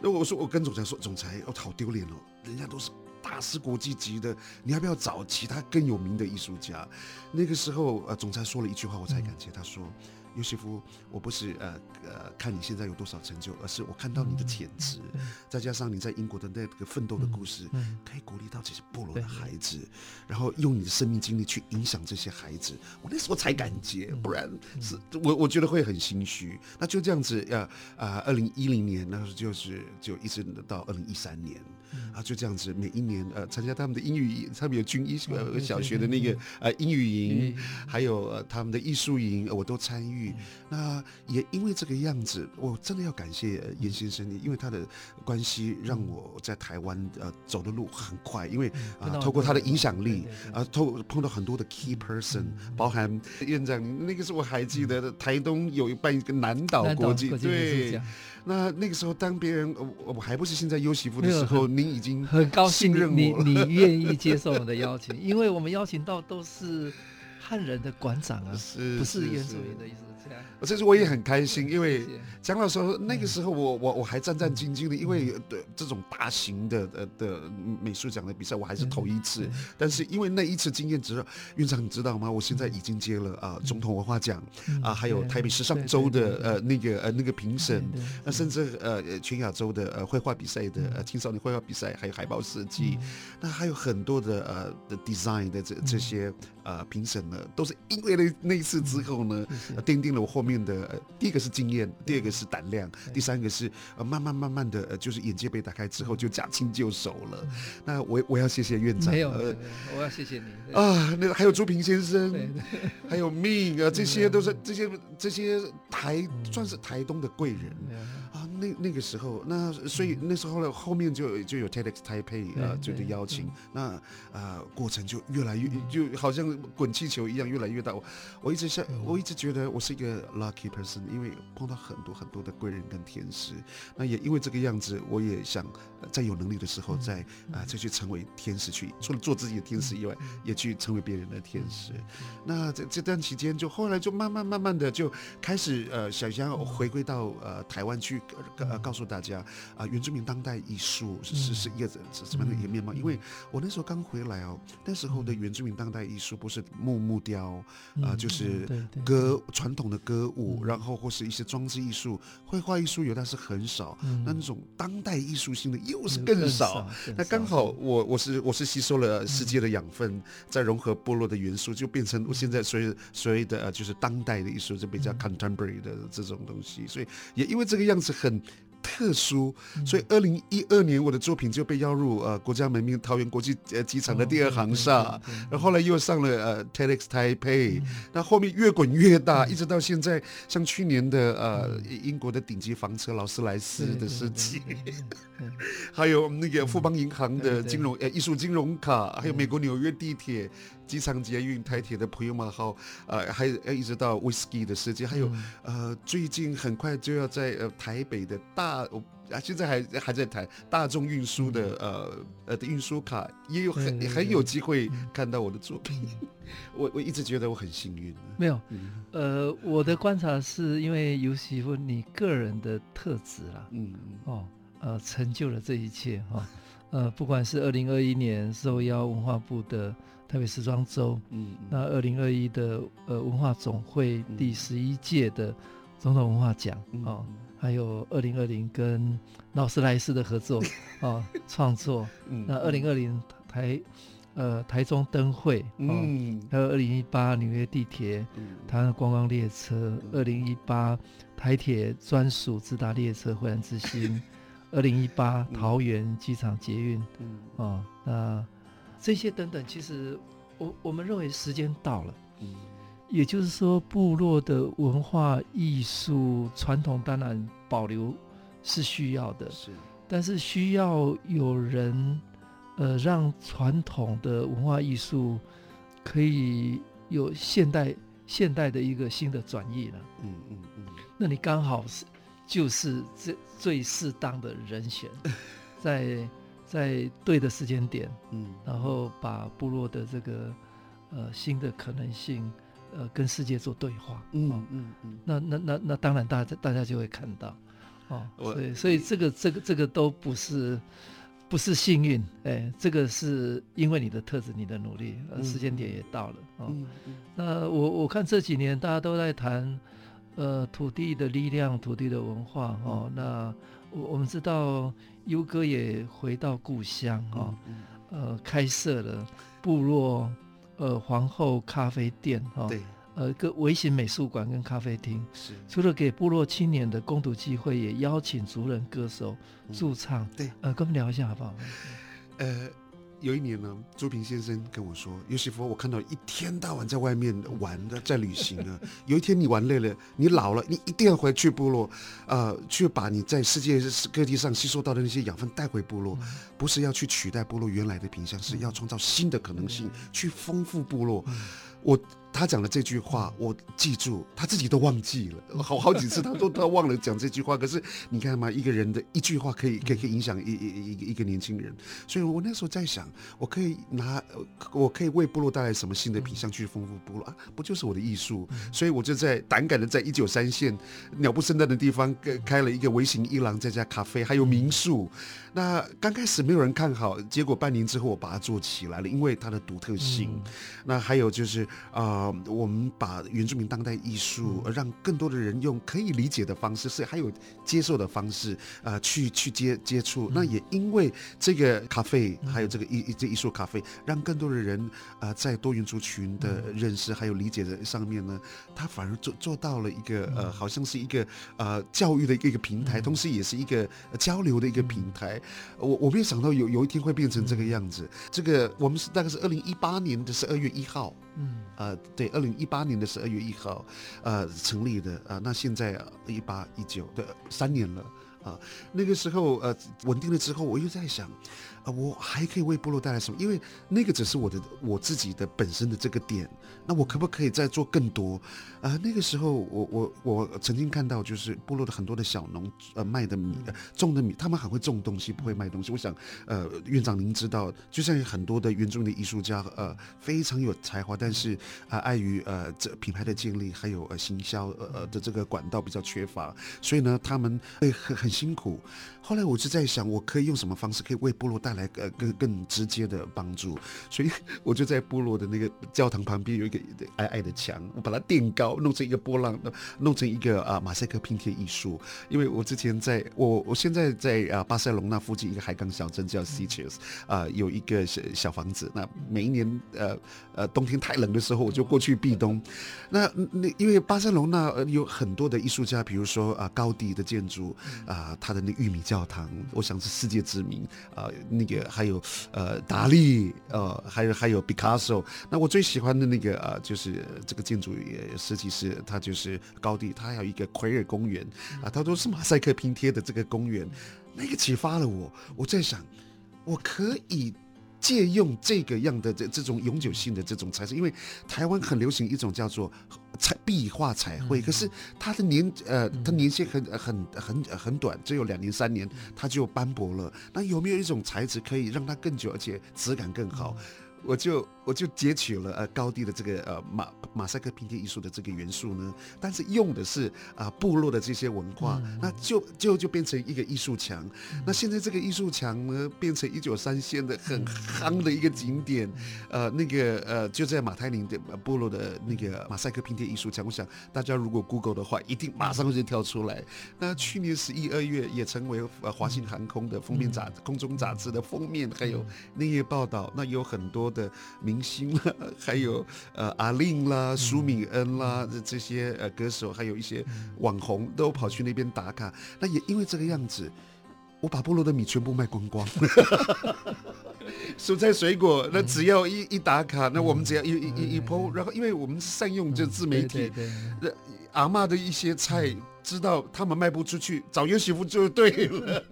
那我说，我跟总裁说，总裁，哦好丢脸哦，人家都是大师国际级的，你要不要找其他更有名的艺术家？那个时候，呃，总裁说了一句话，我才感谢。他说。尤西夫，我不是呃呃看你现在有多少成就，而是我看到你的潜质，再加上你在英国的那个奋斗的故事，可以鼓励到这些部落的孩子，然后用你的生命经历去影响这些孩子，我那时候才敢接，不然是我我觉得会很心虚。那就这样子，呃啊，二零一零年那时候就是就一直到二零一三年。啊，就这样子，每一年呃参加他们的英语，他们有军医呃小学的那个呃英语营，还有呃他们的艺术营，我都参与。那也因为这个样子，我真的要感谢严先生，因为他的关系让我在台湾呃走的路很快，因为啊透过他的影响力啊，透碰到很多的 key person，包含院长，那个时候我还记得的，台东有一办一个南岛国际对。那那个时候，当别人我我还不是现在优媳妇的时候，(laughs) 您已经很高兴你你愿意接受我们的邀请，因为我们邀请到都是汉人的馆长啊，(laughs) 是不是原住民的意思？这次我也很开心，因为蒋老实话，那个时候我我我还战战兢兢的，因为对这种大型的呃的美术奖的比赛，我还是头一次。但是因为那一次经验之后，院长你知道吗？我现在已经接了啊总统文化奖啊，还有台北时尚周的呃那个呃那个评审，那甚至呃全亚洲的呃绘画比赛的呃青少年绘画比赛，还有海报设计，那还有很多的呃的 design 的这这些呃评审呢，都是因为那那一次之后呢，奠定。定了我后面的、呃、第一个是经验，第二个是胆量，第三个是呃慢慢慢慢的呃就是眼界被打开之后就驾轻就熟了。那我我要谢谢院长，没有，呃、我要谢谢你。啊。那个还有朱平先生，还有命啊，(laughs) 这些都是这些这些台算是台东的贵人。那那个时候，那所以那时候呢，后面就就有 TEDx Taipei 啊，就的邀请，那啊过程就越来越就好像滚气球一样越来越大。我我一直想，我一直觉得我是一个个 lucky person，因为碰到很多很多的贵人跟天使。那也因为这个样子，我也想在有能力的时候再啊再去成为天使，去除了做自己的天使以外，也去成为别人的天使。那这这段期间，就后来就慢慢慢慢的就开始呃想想回归到呃台湾去。呃，告诉大家啊、呃，原住民当代艺术是是是一个什么样的一个面貌？因为我那时候刚回来哦，那时候的原住民当代艺术不是木木雕啊、呃，就是歌传统的歌舞，然后或是一些装置艺术、绘画艺术有，但是很少。那那种当代艺术性的又是更少。那刚好我我是我是吸收了世界的养分，再融合部落的元素，就变成我现在所谓所谓的呃就是当代的艺术，就比较 contemporary 的这种东西。所以也因为这个样子很。特殊，所以二零一二年我的作品就被邀入呃国家门面桃园国际呃机场的第二航厦，然后后来又上了呃 TEDx Taipei，那后面越滚越大，一直到现在，像去年的呃英国的顶级房车劳斯莱斯的设计，(laughs) 还有那个富邦银行的金融呃艺术金融卡，还有美国纽约地铁。机场捷运台铁的朋友们好，呃，还有一直到 Whisky 的世界，还有、嗯、呃，最近很快就要在呃台北的大啊，现在还还在谈大众运输的、嗯、呃呃的运输卡，也有很很有机会看到我的作品。嗯、(laughs) 我我一直觉得我很幸运。没有，嗯、呃，我的观察是因为尤西夫你个人的特质啦，嗯哦，呃，成就了这一切哈、哦，呃，不管是二零二一年受邀文化部的。台北时装周，嗯，那二零二一的呃文化总会第十一届的总统文化奖哦，还有二零二零跟劳斯莱斯的合作 (laughs) 哦创作，那二零二零台呃台中灯会，哦，还有二零一八纽约地铁，台湾观光列车，二零一八台铁专属直达列车辉煌之星，(laughs) 二零一八桃园机场捷运，嗯，哦，那。这些等等，其实我我们认为时间到了，嗯，也就是说，部落的文化艺术传统当然保留是需要的，是，但是需要有人，呃，让传统的文化艺术可以有现代现代的一个新的转移了，嗯嗯嗯，那你刚好是就是最最适当的人选，在。在对的时间点，嗯，然后把部落的这个呃新的可能性，呃，跟世界做对话，嗯嗯嗯，嗯。那那那那当然大家大家就会看到，哦，所以所以这个这个这个都不是不是幸运，哎，这个是因为你的特质，你的努力，呃，时间点也到了，哦，嗯嗯、那我我看这几年大家都在谈，呃，土地的力量，土地的文化，哦，嗯、那我我们知道。优哥也回到故乡哈，呃，开设了部落呃皇后咖啡店哈，对，呃，个微型美术馆跟咖啡厅，是。除了给部落青年的攻读机会，也邀请族人歌手驻唱，对，呃，跟我们聊一下好不好？呃。有一年呢，朱平先生跟我说：“尤西弗，我看到一天到晚在外面玩的，在旅行啊。(laughs) 有一天你玩累了，你老了，你一定要回去部落，呃，去把你在世界各地上吸收到的那些养分带回部落，不是要去取代部落原来的品相，是要创造新的可能性，去丰富部落。”我。他讲的这句话，我记住，他自己都忘记了，好好几次他都他忘了讲这句话。可是你看嘛，一个人的一句话可以可以可以影响一一一个一个年轻人。所以我那时候在想，我可以拿，我可以为部落带来什么新的品相去丰富部落啊？不就是我的艺术？所以我就在胆敢的在一九三线鸟不生蛋的地方开了一个微型伊朗在家咖啡，还有民宿。那刚开始没有人看好，结果半年之后我把它做起来了，因为它的独特性。那还有就是啊、呃，我们把原住民当代艺术，让更多的人用可以理解的方式，是还有接受的方式，呃，去去接接触。那也因为这个咖啡，还有这个艺这艺术咖啡，让更多的人呃在多元族群的认识还有理解的上面呢，他反而做做到了一个呃，好像是一个呃教育的一个一个平台，同时也是一个交流的一个平台。我我没有想到有有一天会变成这个样子。这个我们是大概是二零一八年的十二月一号，嗯，呃，对，二零一八年的十二月一号，呃，成立的啊、呃。那现在一八一九的三年了啊、呃。那个时候呃，稳定了之后，我又在想。啊，我还可以为部落带来什么？因为那个只是我的我自己的本身的这个点，那我可不可以再做更多？啊，那个时候我我我曾经看到，就是部落的很多的小农呃卖的米呃种的米，他们很会种东西，不会卖东西。我想，呃，院长您知道，就像很多的原住民的艺术家，呃，非常有才华，但是啊，碍于呃这品牌的建立还有呃行销呃的这个管道比较缺乏，所以呢，他们会很很辛苦。后来我就在想，我可以用什么方式可以为部落带来呃更更直接的帮助？所以 (laughs) 我就在部落的那个教堂旁边有一个矮矮的墙，我把它垫高，弄成一个波浪，弄成一个啊马赛克拼贴艺术。因为我之前在我我现在在啊巴塞隆那附近一个海港小镇叫 Sitges 啊，有一个小小房子。那每一年呃呃冬天太冷的时候，我就过去避冬。那那因为巴塞隆那有很多的艺术家，比如说啊高迪的建筑啊，他的那玉米。教堂，我想是世界知名啊、呃。那个还有呃达利，呃还有还有毕卡索。那我最喜欢的那个啊、呃，就是这个建筑也设计师，他就是高地，它还有一个奎尔公园啊，它都是马赛克拼贴的这个公园，那个启发了我。我在想，我可以。借用这个样的这这种永久性的这种材质，因为台湾很流行一种叫做彩壁画彩绘，可是它的年呃它年限很很很很短，只有两年三年，它就斑驳了。那有没有一种材质可以让它更久，而且质感更好？我就我就截取了呃高地的这个呃马马赛克拼贴艺术的这个元素呢，但是用的是啊、呃、部落的这些文化，嗯、那就就就变成一个艺术墙。嗯、那现在这个艺术墙呢，变成一九三线的很夯的一个景点，呃那个呃就在马太林的部落的那个马赛克拼贴艺术墙。我想大家如果 Google 的话，一定马上就跳出来。那去年十一二月也成为呃华信航空的封面杂空中杂志的封面，还有那页报道，那有很多。的明星啦，还有呃阿令啦、舒敏恩啦，这些呃歌手，还有一些网红都跑去那边打卡。那也因为这个样子，我把菠萝的米全部卖光光。蔬菜水果，那只要一一打卡，那我们只要一一一一 po，然后因为我们善用这自媒体，阿妈的一些菜。知道他们卖不出去，找尤西夫就对了，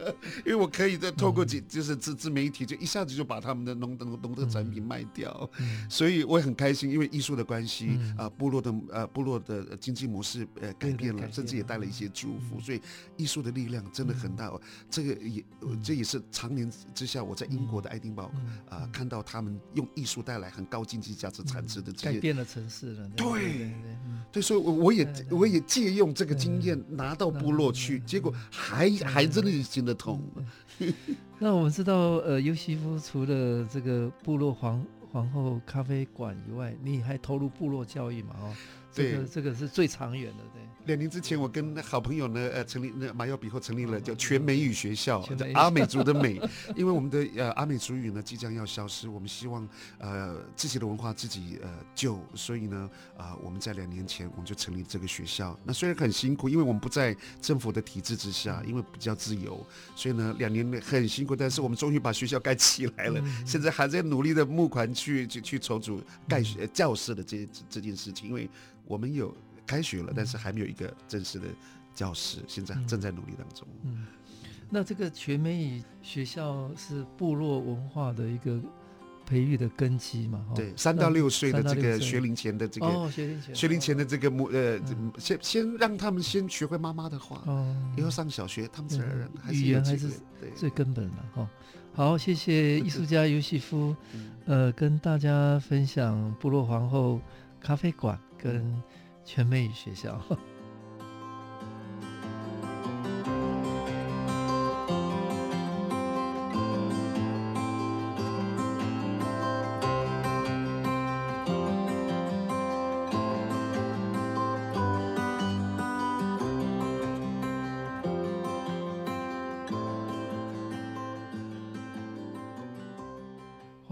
因为我可以再透过几就是自自媒体，就一下子就把他们的农农农特产品卖掉，所以我也很开心，因为艺术的关系啊，部落的呃部落的经济模式呃改变了，甚至也带了一些祝福，所以艺术的力量真的很大。这个也这也是常年之下我在英国的爱丁堡啊看到他们用艺术带来很高经济价值产值的这些改变了城市了，对对，所以我我也我也借用这个经验。拿到部落去，结果还还真的是行得通。那我们知道，呃，尤西夫除了这个部落皇皇后咖啡馆以外，你还投入部落教育嘛？哦，对，这个这个是最长远的，对。两年之前，我跟好朋友呢，呃，成立那马耀比后成立了叫全美语学校，叫阿美族的美，(laughs) 因为我们的呃阿美族语呢即将要消失，我们希望呃自己的文化自己呃救，所以呢啊、呃、我们在两年前我们就成立这个学校。那虽然很辛苦，因为我们不在政府的体制之下，因为比较自由，所以呢两年很辛苦，但是我们终于把学校盖起来了，现在还在努力的募款去去去筹组盖学教室的这这件事情，因为我们有。开学了，但是还没有一个正式的教师，现在正在努力当中。嗯，嗯，那这个全美语学校是部落文化的一个培育的根基嘛？对，三到六岁的这个学龄前的这个哦，学龄前学龄前的这个母呃，先先让他们先学会妈妈的话，哦，以后上小学他们自然而然还是语言还是最根本的哈。好，谢谢 (laughs) 艺术家尤西夫，呃，跟大家分享部落皇后咖啡馆跟。全美语学校。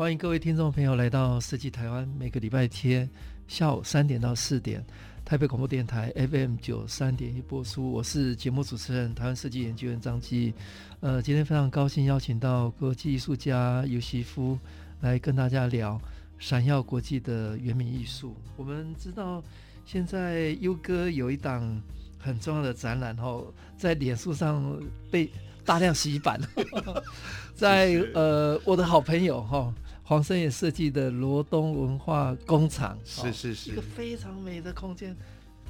欢迎各位听众朋友来到设计台湾，每个礼拜天下午三点到四点，台北广播电台 FM 九三点一播出。我是节目主持人台湾设计研究员张基。呃，今天非常高兴邀请到国际艺术家尤西夫来跟大家聊闪耀国际的原民艺术。我们知道现在优哥有一档很重要的展览，后在脸书上被大量洗版，(laughs) 在呃我的好朋友哈黄生也设计的罗东文化工厂，是是是，一个非常美的空间，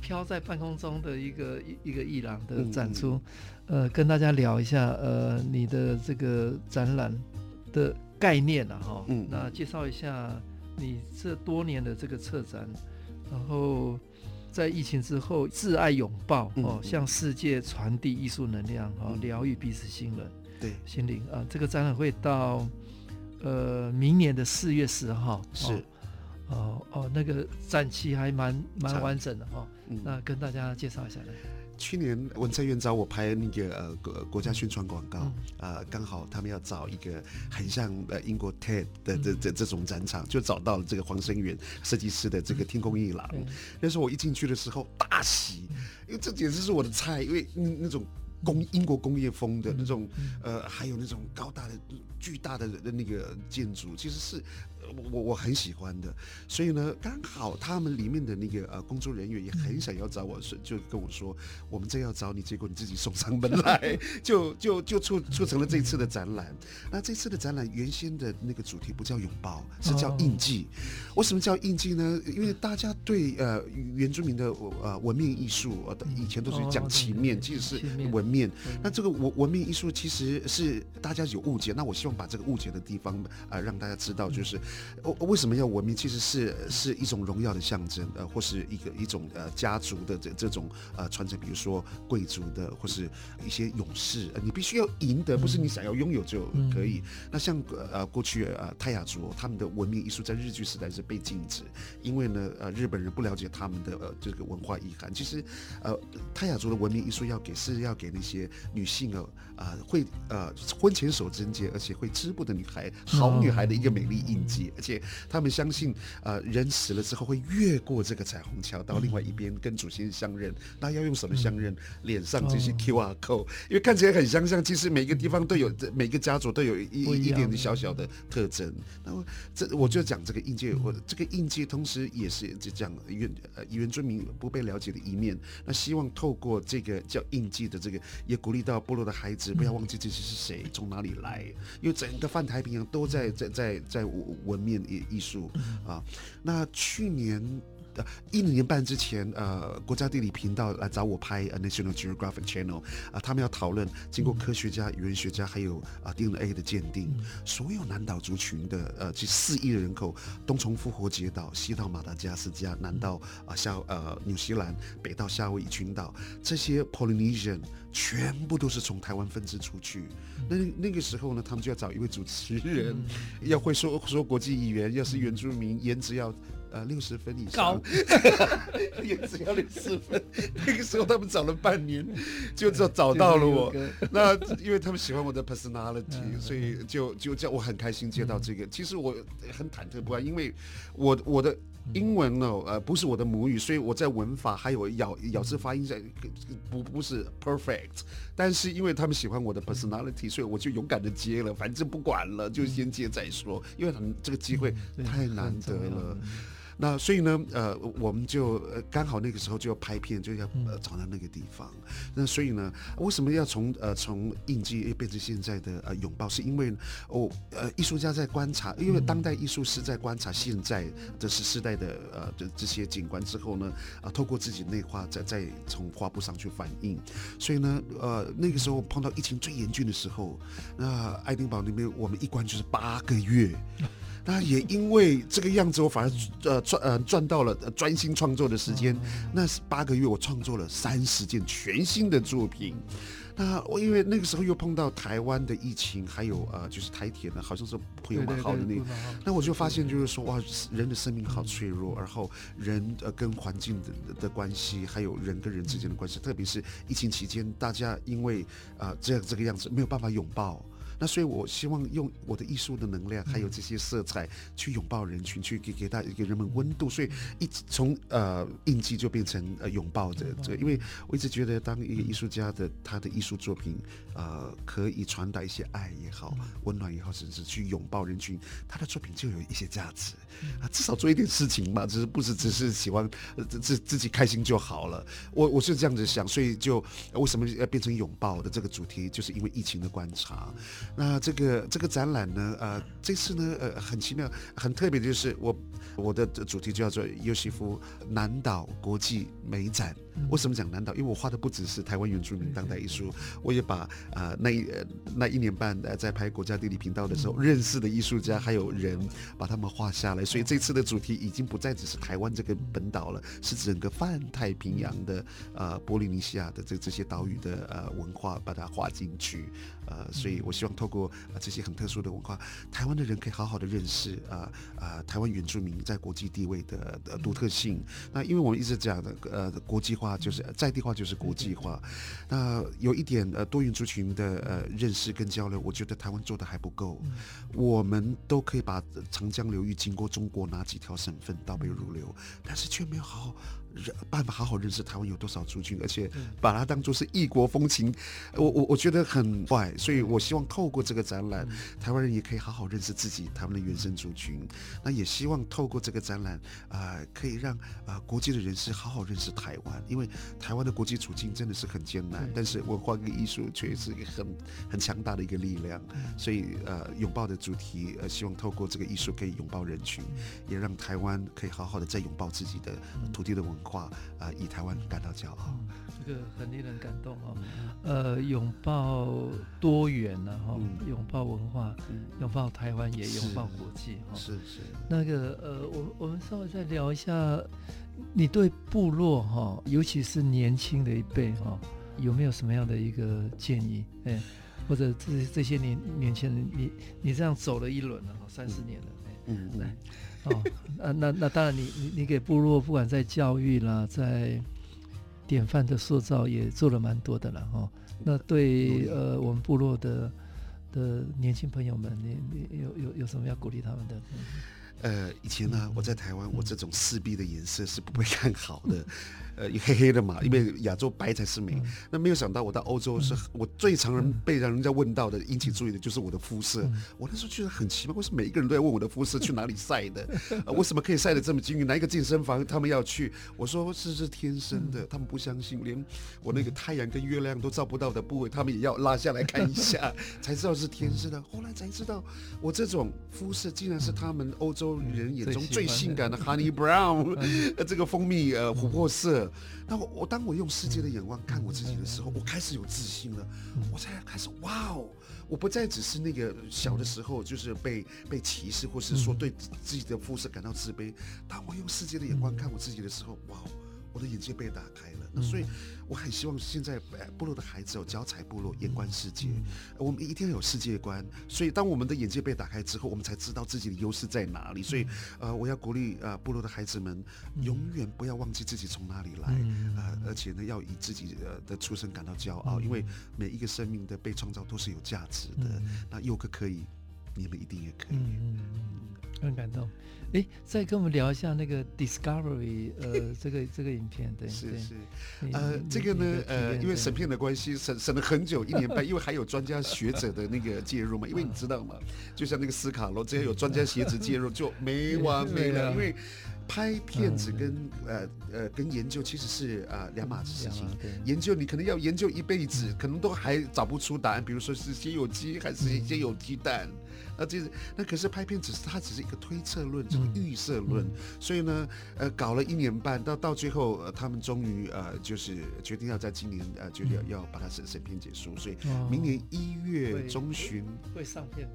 飘在半空中的一个一一个艺廊的展出，嗯、呃，跟大家聊一下呃你的这个展览的概念啊哈，嗯，那介绍一下你这多年的这个策展，然后。在疫情之后，挚爱拥抱哦，向世界传递艺术能量哦，疗愈彼此心灵。对，心灵啊，这个展览会到呃明年的四月十号。是，哦哦，那个展期还蛮蛮完整的哈。嗯，那跟大家介绍一下来。去年文策院找我拍那个呃国国家宣传广告，啊、嗯呃，刚好他们要找一个很像呃英国 TED 的这这这种展场，就找到了这个黄生远设计师的这个天空一廊。嗯、那时候我一进去的时候大喜，因为这简直是我的菜，因为那那种工英国工业风的那种呃，还有那种高大的巨大的那个建筑，其实是。我我很喜欢的，所以呢，刚好他们里面的那个呃工作人员也很想要找我，说就跟我说，我们正要找你，结果你自己送上门来，(laughs) 就就就促促成了这次的展览。那这次的展览原先的那个主题不叫拥抱，是叫印记。为什么叫印记呢？因为大家对呃原住民的呃文面艺术，呃以前都是讲旗面，其实是文面。那这个文文面艺术其实是大家有误解，那我希望把这个误解的地方啊、呃、让大家知道，就是。我为什么要文明？其实是是一种荣耀的象征，呃，或是一个一种呃家族的这这种呃传承，比如说贵族的，或是一些勇士，呃、你必须要赢得，不是你想要拥有就可以。嗯、那像呃过去呃泰雅族他们的文明艺术在日据时代是被禁止，因为呢呃日本人不了解他们的呃这个文化遗涵。其实呃泰雅族的文明艺术要给是要给那些女性啊啊、呃、会呃婚前守贞洁而且会织布的女孩，好女孩的一个美丽印记。而且他们相信，呃，人死了之后会越过这个彩虹桥到另外一边跟祖先相认。那要用什么相认？脸上这些 QR code，因为看起来很相像，其实每个地方都有，每个家族都有一一点点小小的特征。那么这我就讲这个印记，我这个印记同时也是就讲原呃原住民不被了解的一面。那希望透过这个叫印记的这个，也鼓励到部落的孩子不要忘记这些是谁，从哪里来。因为整个泛太平洋都在在在在纹面艺艺术啊，那去年一年半之前，呃，国家地理频道来找我拍《National Geographic Channel》啊，他们要讨论经过科学家、语言学家还有啊 DNA 的鉴定，所有南岛族群的呃，这四亿的人口，东从复活节岛，西到马达加斯加，南到啊夏呃纽西兰，北到夏威夷群岛，这些 Polynesian 全部都是从台湾分支出去。那那个时候呢，他们就要找一位主持人，要会说说国际语言，要是原住民，颜值要呃六十分以上，(laughs) 也只要六十分。(laughs) 那个时候他们找了半年，就找找到了我。(laughs) 那因为他们喜欢我的 personality，所以就就叫我很开心接到这个。其实我很忐忑不安，因为我我的。英文呢，呃，不是我的母语，所以我在文法还有咬咬字发音上不不是 perfect，但是因为他们喜欢我的 personality，所以我就勇敢的接了，反正不管了，就先接再说，因为很这个机会太难得了。那所以呢，呃，我们就呃刚好那个时候就要拍片，就要呃找到那个地方。那所以呢，为什么要从呃从印记变成现在的呃拥抱？是因为哦呃艺术家在观察，因为当代艺术是在观察现在的是时代的呃这这些景观之后呢，啊、呃、透过自己内化，再再从画布上去反映。所以呢，呃那个时候碰到疫情最严峻的时候，那爱丁堡那边我们一关就是八个月。那也因为这个样子，我反而呃赚呃赚到了专心创作的时间。那是八个月，我创作了三十件全新的作品。那我因为那个时候又碰到台湾的疫情，还有呃就是台铁呢，好像是朋友蛮好的那个，那我就发现就是说哇，人的生命好脆弱，然后人呃跟环境的的关系，还有人跟人之间的关系，特别是疫情期间，大家因为啊、呃、这样这个样子没有办法拥抱。那所以我希望用我的艺术的能量，还有这些色彩，去拥抱人群，去给给大给人们温度。所以一直从呃印记就变成呃拥抱的这个，因为我一直觉得，当一个艺术家的他的艺术作品呃可以传达一些爱也好，温暖也好，甚至去拥抱人群，他的作品就有一些价值啊。至少做一点事情嘛，只是不是只是喜欢自自己开心就好了。我我是这样子想，所以就为什么要变成拥抱的这个主题，就是因为疫情的观察。那这个这个展览呢，呃，这次呢，呃，很奇妙，很特别的就是我我的主题就叫做尤西夫南岛国际美展。为什么讲南岛？因为我画的不只是台湾原住民当代艺术，我也把啊、呃、那一那一年半呃在拍国家地理频道的时候认识的艺术家还有人，把他们画下来。所以这次的主题已经不再只是台湾这个本岛了，是整个泛太平洋的呃波利尼西亚的这这些岛屿的呃文化，把它画进去。呃，所以我希望透过呃这些很特殊的文化，台湾的人可以好好的认识啊啊、呃、台湾原住民在国际地位的的独特性。那因为我们一直讲的呃国际化就是在地化就是国际化，那有一点呃多元族群的呃认识跟交流，我觉得台湾做的还不够。我们都可以把长江流域经过中国哪几条省份倒背如流，但是却没有好好。办法好好认识台湾有多少族群，而且把它当做是异国风情，我我我觉得很坏，所以我希望透过这个展览，台湾人也可以好好认识自己台湾的原生族群。那也希望透过这个展览，啊、呃，可以让啊、呃、国际的人士好好认识台湾，因为台湾的国际处境真的是很艰难，但是文化跟艺术却是一个很很强大的一个力量。所以呃，拥抱的主题，呃，希望透过这个艺术可以拥抱人群，也让台湾可以好好的再拥抱自己的土地的文化。话啊、呃，以台湾感到骄傲，这个很令人感动哦。呃，拥抱多元呢，哈，拥抱文化，拥抱台湾，也拥抱国际，哈。是是。那个呃，我我们稍微再聊一下，你对部落哈，尤其是年轻的一辈哈，有没有什么样的一个建议？哎，或者这这些年年轻人，你你这样走了一轮了哈，三十年了，嗯来。哦，那那那当然你，你你你给部落不管在教育啦，在典范的塑造也做了蛮多的了哈。那对呃我们部落的的年轻朋友们，你你有有有什么要鼓励他们的？呃，以前呢，我在台湾，我这种四 B 的颜色是不被看好的。(laughs) 呃，黑黑的嘛，因为亚洲白才是美。嗯、那没有想到，我到欧洲是我最常人被让人家问到的，引起注意的就是我的肤色。嗯、我那时候觉得很奇怪，为什么每一个人都在问我的肤色去哪里晒的？(laughs) 呃，为什么可以晒得这么均匀？哪一个健身房他们要去？我说这是天生的，他们不相信，连我那个太阳跟月亮都照不到的部位，他们也要拉下来看一下，(laughs) 才知道是天生的。后来才知道，我这种肤色竟然是他们欧洲人眼中最性感的 honey brown，呃，(laughs) 这个蜂蜜呃琥珀色。那我我当我用世界的眼光看我自己的时候，我开始有自信了，我才开始哇哦，我不再只是那个小的时候就是被被歧视，或是说对自己的肤色感到自卑。当我用世界的眼光看我自己的时候，哇哦。我的眼界被打开了，那所以我很希望现在部落的孩子有脚踩部落，眼观世界。我们一定要有世界观，所以当我们的眼界被打开之后，我们才知道自己的优势在哪里。所以，呃，我要鼓励呃部落的孩子们，永远不要忘记自己从哪里来，呃，而且呢，要以自己的出生感到骄傲，因为每一个生命的被创造都是有价值的。那佑哥可以，你们一定也可以。嗯很感动。哎，再跟我们聊一下那个 Discovery，呃，(laughs) 这个这个影片，对，是是，呃，这个呢，呃，因为审片的关系，审审了很久，一年半，(laughs) 因为还有专家学者的那个介入嘛，因为你知道嘛，(laughs) 就像那个斯卡罗，只要有专家学者介入，就没完没了，因为拍片子跟呃呃跟研究其实是啊两码子事情，研究你可能要研究一辈子，可能都还找不出答案，比如说是先有鸡还是先有鸡蛋。那这是那可是拍片，只是它只是一个推测论，这个预设论。所以呢，呃，搞了一年半，到到最后，呃，他们终于呃，就是决定要在今年呃，就要要把它审审片结束。所以明年一月中旬，会上片。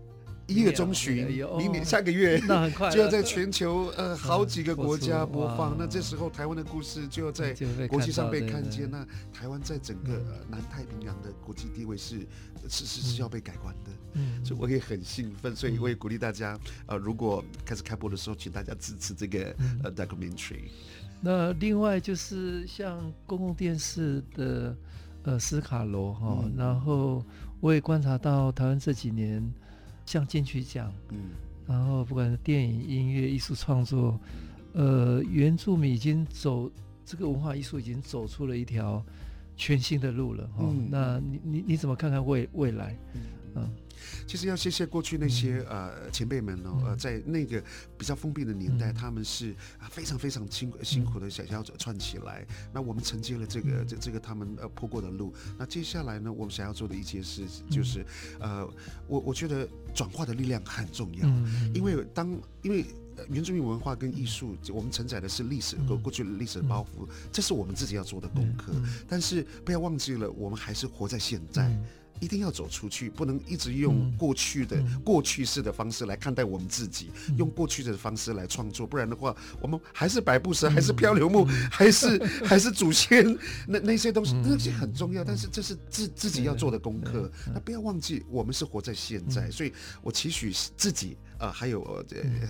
一月中旬，明年下个月，(laughs) 那很快就要在全球呃好几个国家 (laughs) 播放。那这时候台湾的故事就要在国际上被看见。那台湾在整个南太平洋的国际地位是是是是要被改观的。嗯，所以我也很兴奋，所以我也鼓励大家，呃，如果开始开播的时候，请大家支持这个呃 documentary。那另外就是像公共电视的呃斯卡罗哈，然后。我也观察到台湾这几年，像进去奖，嗯，然后不管是电影、音乐、艺术创作，呃，原住民已经走这个文化艺术已经走出了一条全新的路了哈。嗯、那你你你怎么看看未未来？嗯。嗯其实要谢谢过去那些呃前辈们哦，呃，在那个比较封闭的年代，他们是非常非常辛辛苦的想要串起来。那我们承接了这个这这个他们呃铺过的路。那接下来呢，我们想要做的一件事就是，呃，我我觉得转化的力量很重要，因为当因为原住民文化跟艺术，我们承载的是历史和过去的历史的包袱，这是我们自己要做的功课。但是不要忘记了，我们还是活在现在。一定要走出去，不能一直用过去的、嗯、过去式的方式来看待我们自己，嗯、用过去的方式来创作，不然的话，我们还是白布蛇，还是漂流木，嗯、还是还是祖先 (laughs) 那那些东西，那些很重要，但是这是自自己要做的功课。那不要忘记，我们是活在现在，所以我期许自己。啊、呃，还有呃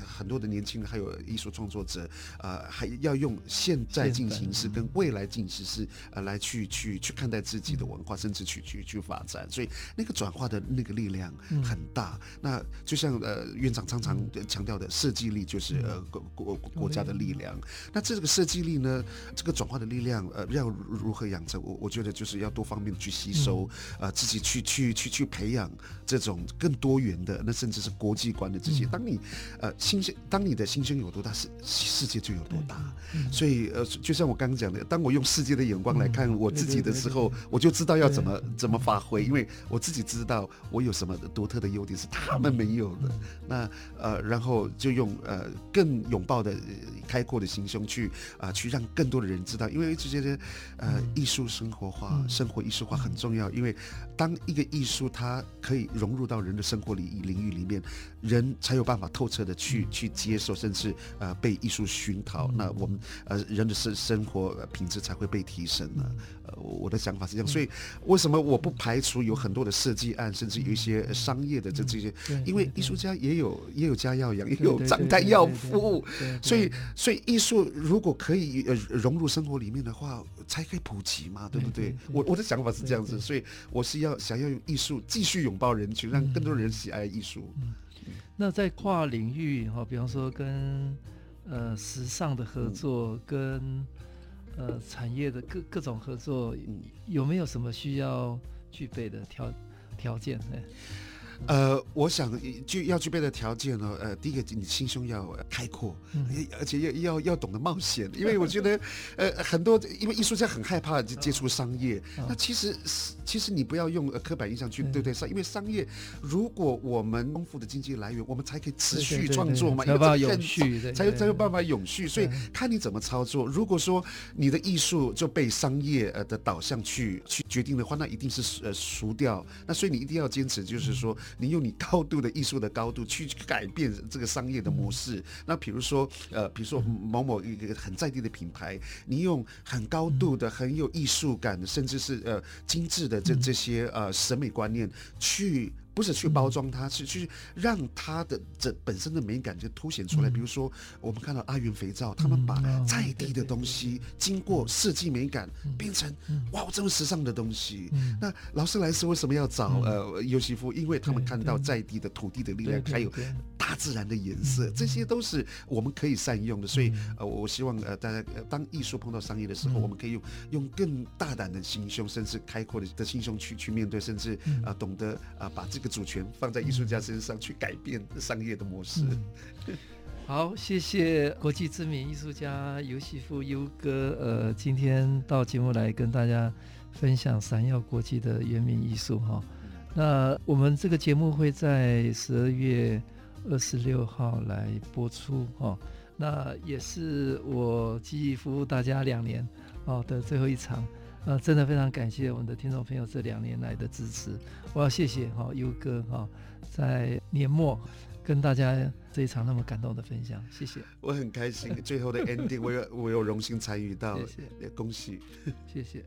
很多的年轻人，还有艺术创作者，啊、呃，还要用现在进行式跟未来进行式，呃，来去去去看待自己的文化，甚至去去去发展。所以那个转化的那个力量很大。嗯、那就像呃院长常常强调的，设计力就是呃国国国家的力量。那这个设计力呢，这个转化的力量，呃，要如何养成？我我觉得就是要多方面的去吸收，啊、呃，自己去去去去培养这种更多元的，那甚至是国际观的这些。当你，呃，心胸，当你的心胸有多大，世世界就有多大。所以，呃，就像我刚刚讲的，当我用世界的眼光来看我自己的时候，我就知道要怎么怎么发挥，因为我自己知道我有什么独特的优点是他们没有的。那，呃，然后就用呃更拥抱的、开阔的心胸去啊、呃，去让更多的人知道，因为一直觉得，呃，艺术生活化、生活艺术化很重要，因为当一个艺术它可以融入到人的生活里领域里面，人才。没有办法透彻的去去接受，甚至呃被艺术熏陶，那我们呃人的生生活品质才会被提升呢。呃，我的想法是这样，所以为什么我不排除有很多的设计案，甚至有一些商业的这这些，因为艺术家也有也有家要养，也有账单要付，所以所以艺术如果可以呃融入生活里面的话，才可以普及嘛，对不对？我我的想法是这样子，所以我是要想要用艺术继续拥抱人群，让更多人喜爱艺术。那在跨领域哈，比方说跟呃时尚的合作，跟呃产业的各各种合作，有没有什么需要具备的条条件呢？呃，我想就要具备的条件呢，呃，第一个你心胸要开阔，嗯、而且要要要懂得冒险，因为我觉得，(laughs) 呃，很多因为艺术家很害怕接触商业，哦、那其实其实你不要用刻板印象去对待商，嗯、因为商业如果我们丰富的经济来源，我们才可以持续创作嘛，才有办法永续，才有才有办法永续，所以看你怎么操作。如果说你的艺术就被商业呃的导向去去决定的话，那一定是呃输掉。那所以你一定要坚持，就是说。你用你高度的艺术的高度去改变这个商业的模式。那比如说，呃，比如说某某一个很在地的品牌，你用很高度的、很有艺术感的，甚至是呃精致的这这些呃审美观念去。不是去包装它，是去让它的这本身的美感就凸显出来。比如说，我们看到阿元肥皂，他们把在地的东西经过设计美感变成哇这么时尚的东西。那劳斯莱斯为什么要找呃尤西夫？因为他们看到在地的土地的力量，还有大自然的颜色，这些都是我们可以善用的。所以呃，我希望呃大家当艺术碰到商业的时候，我们可以用用更大胆的心胸，甚至开阔的的心胸去去面对，甚至啊懂得啊把这个。主权放在艺术家身上去改变商业的模式。嗯、(laughs) 好，谢谢国际知名艺术家尤西夫优哥，呃，今天到节目来跟大家分享闪耀国际的原民艺术哈。那我们这个节目会在十二月二十六号来播出哈。那也是我记忆服务大家两年哦的最后一场。呃，真的非常感谢我们的听众朋友这两年来的支持，我要谢谢哈优哥哈，在年末跟大家这一场那么感动的分享，谢谢。我很开心，最后的 ending 我有我有荣幸参与到，谢谢，恭喜，谢谢。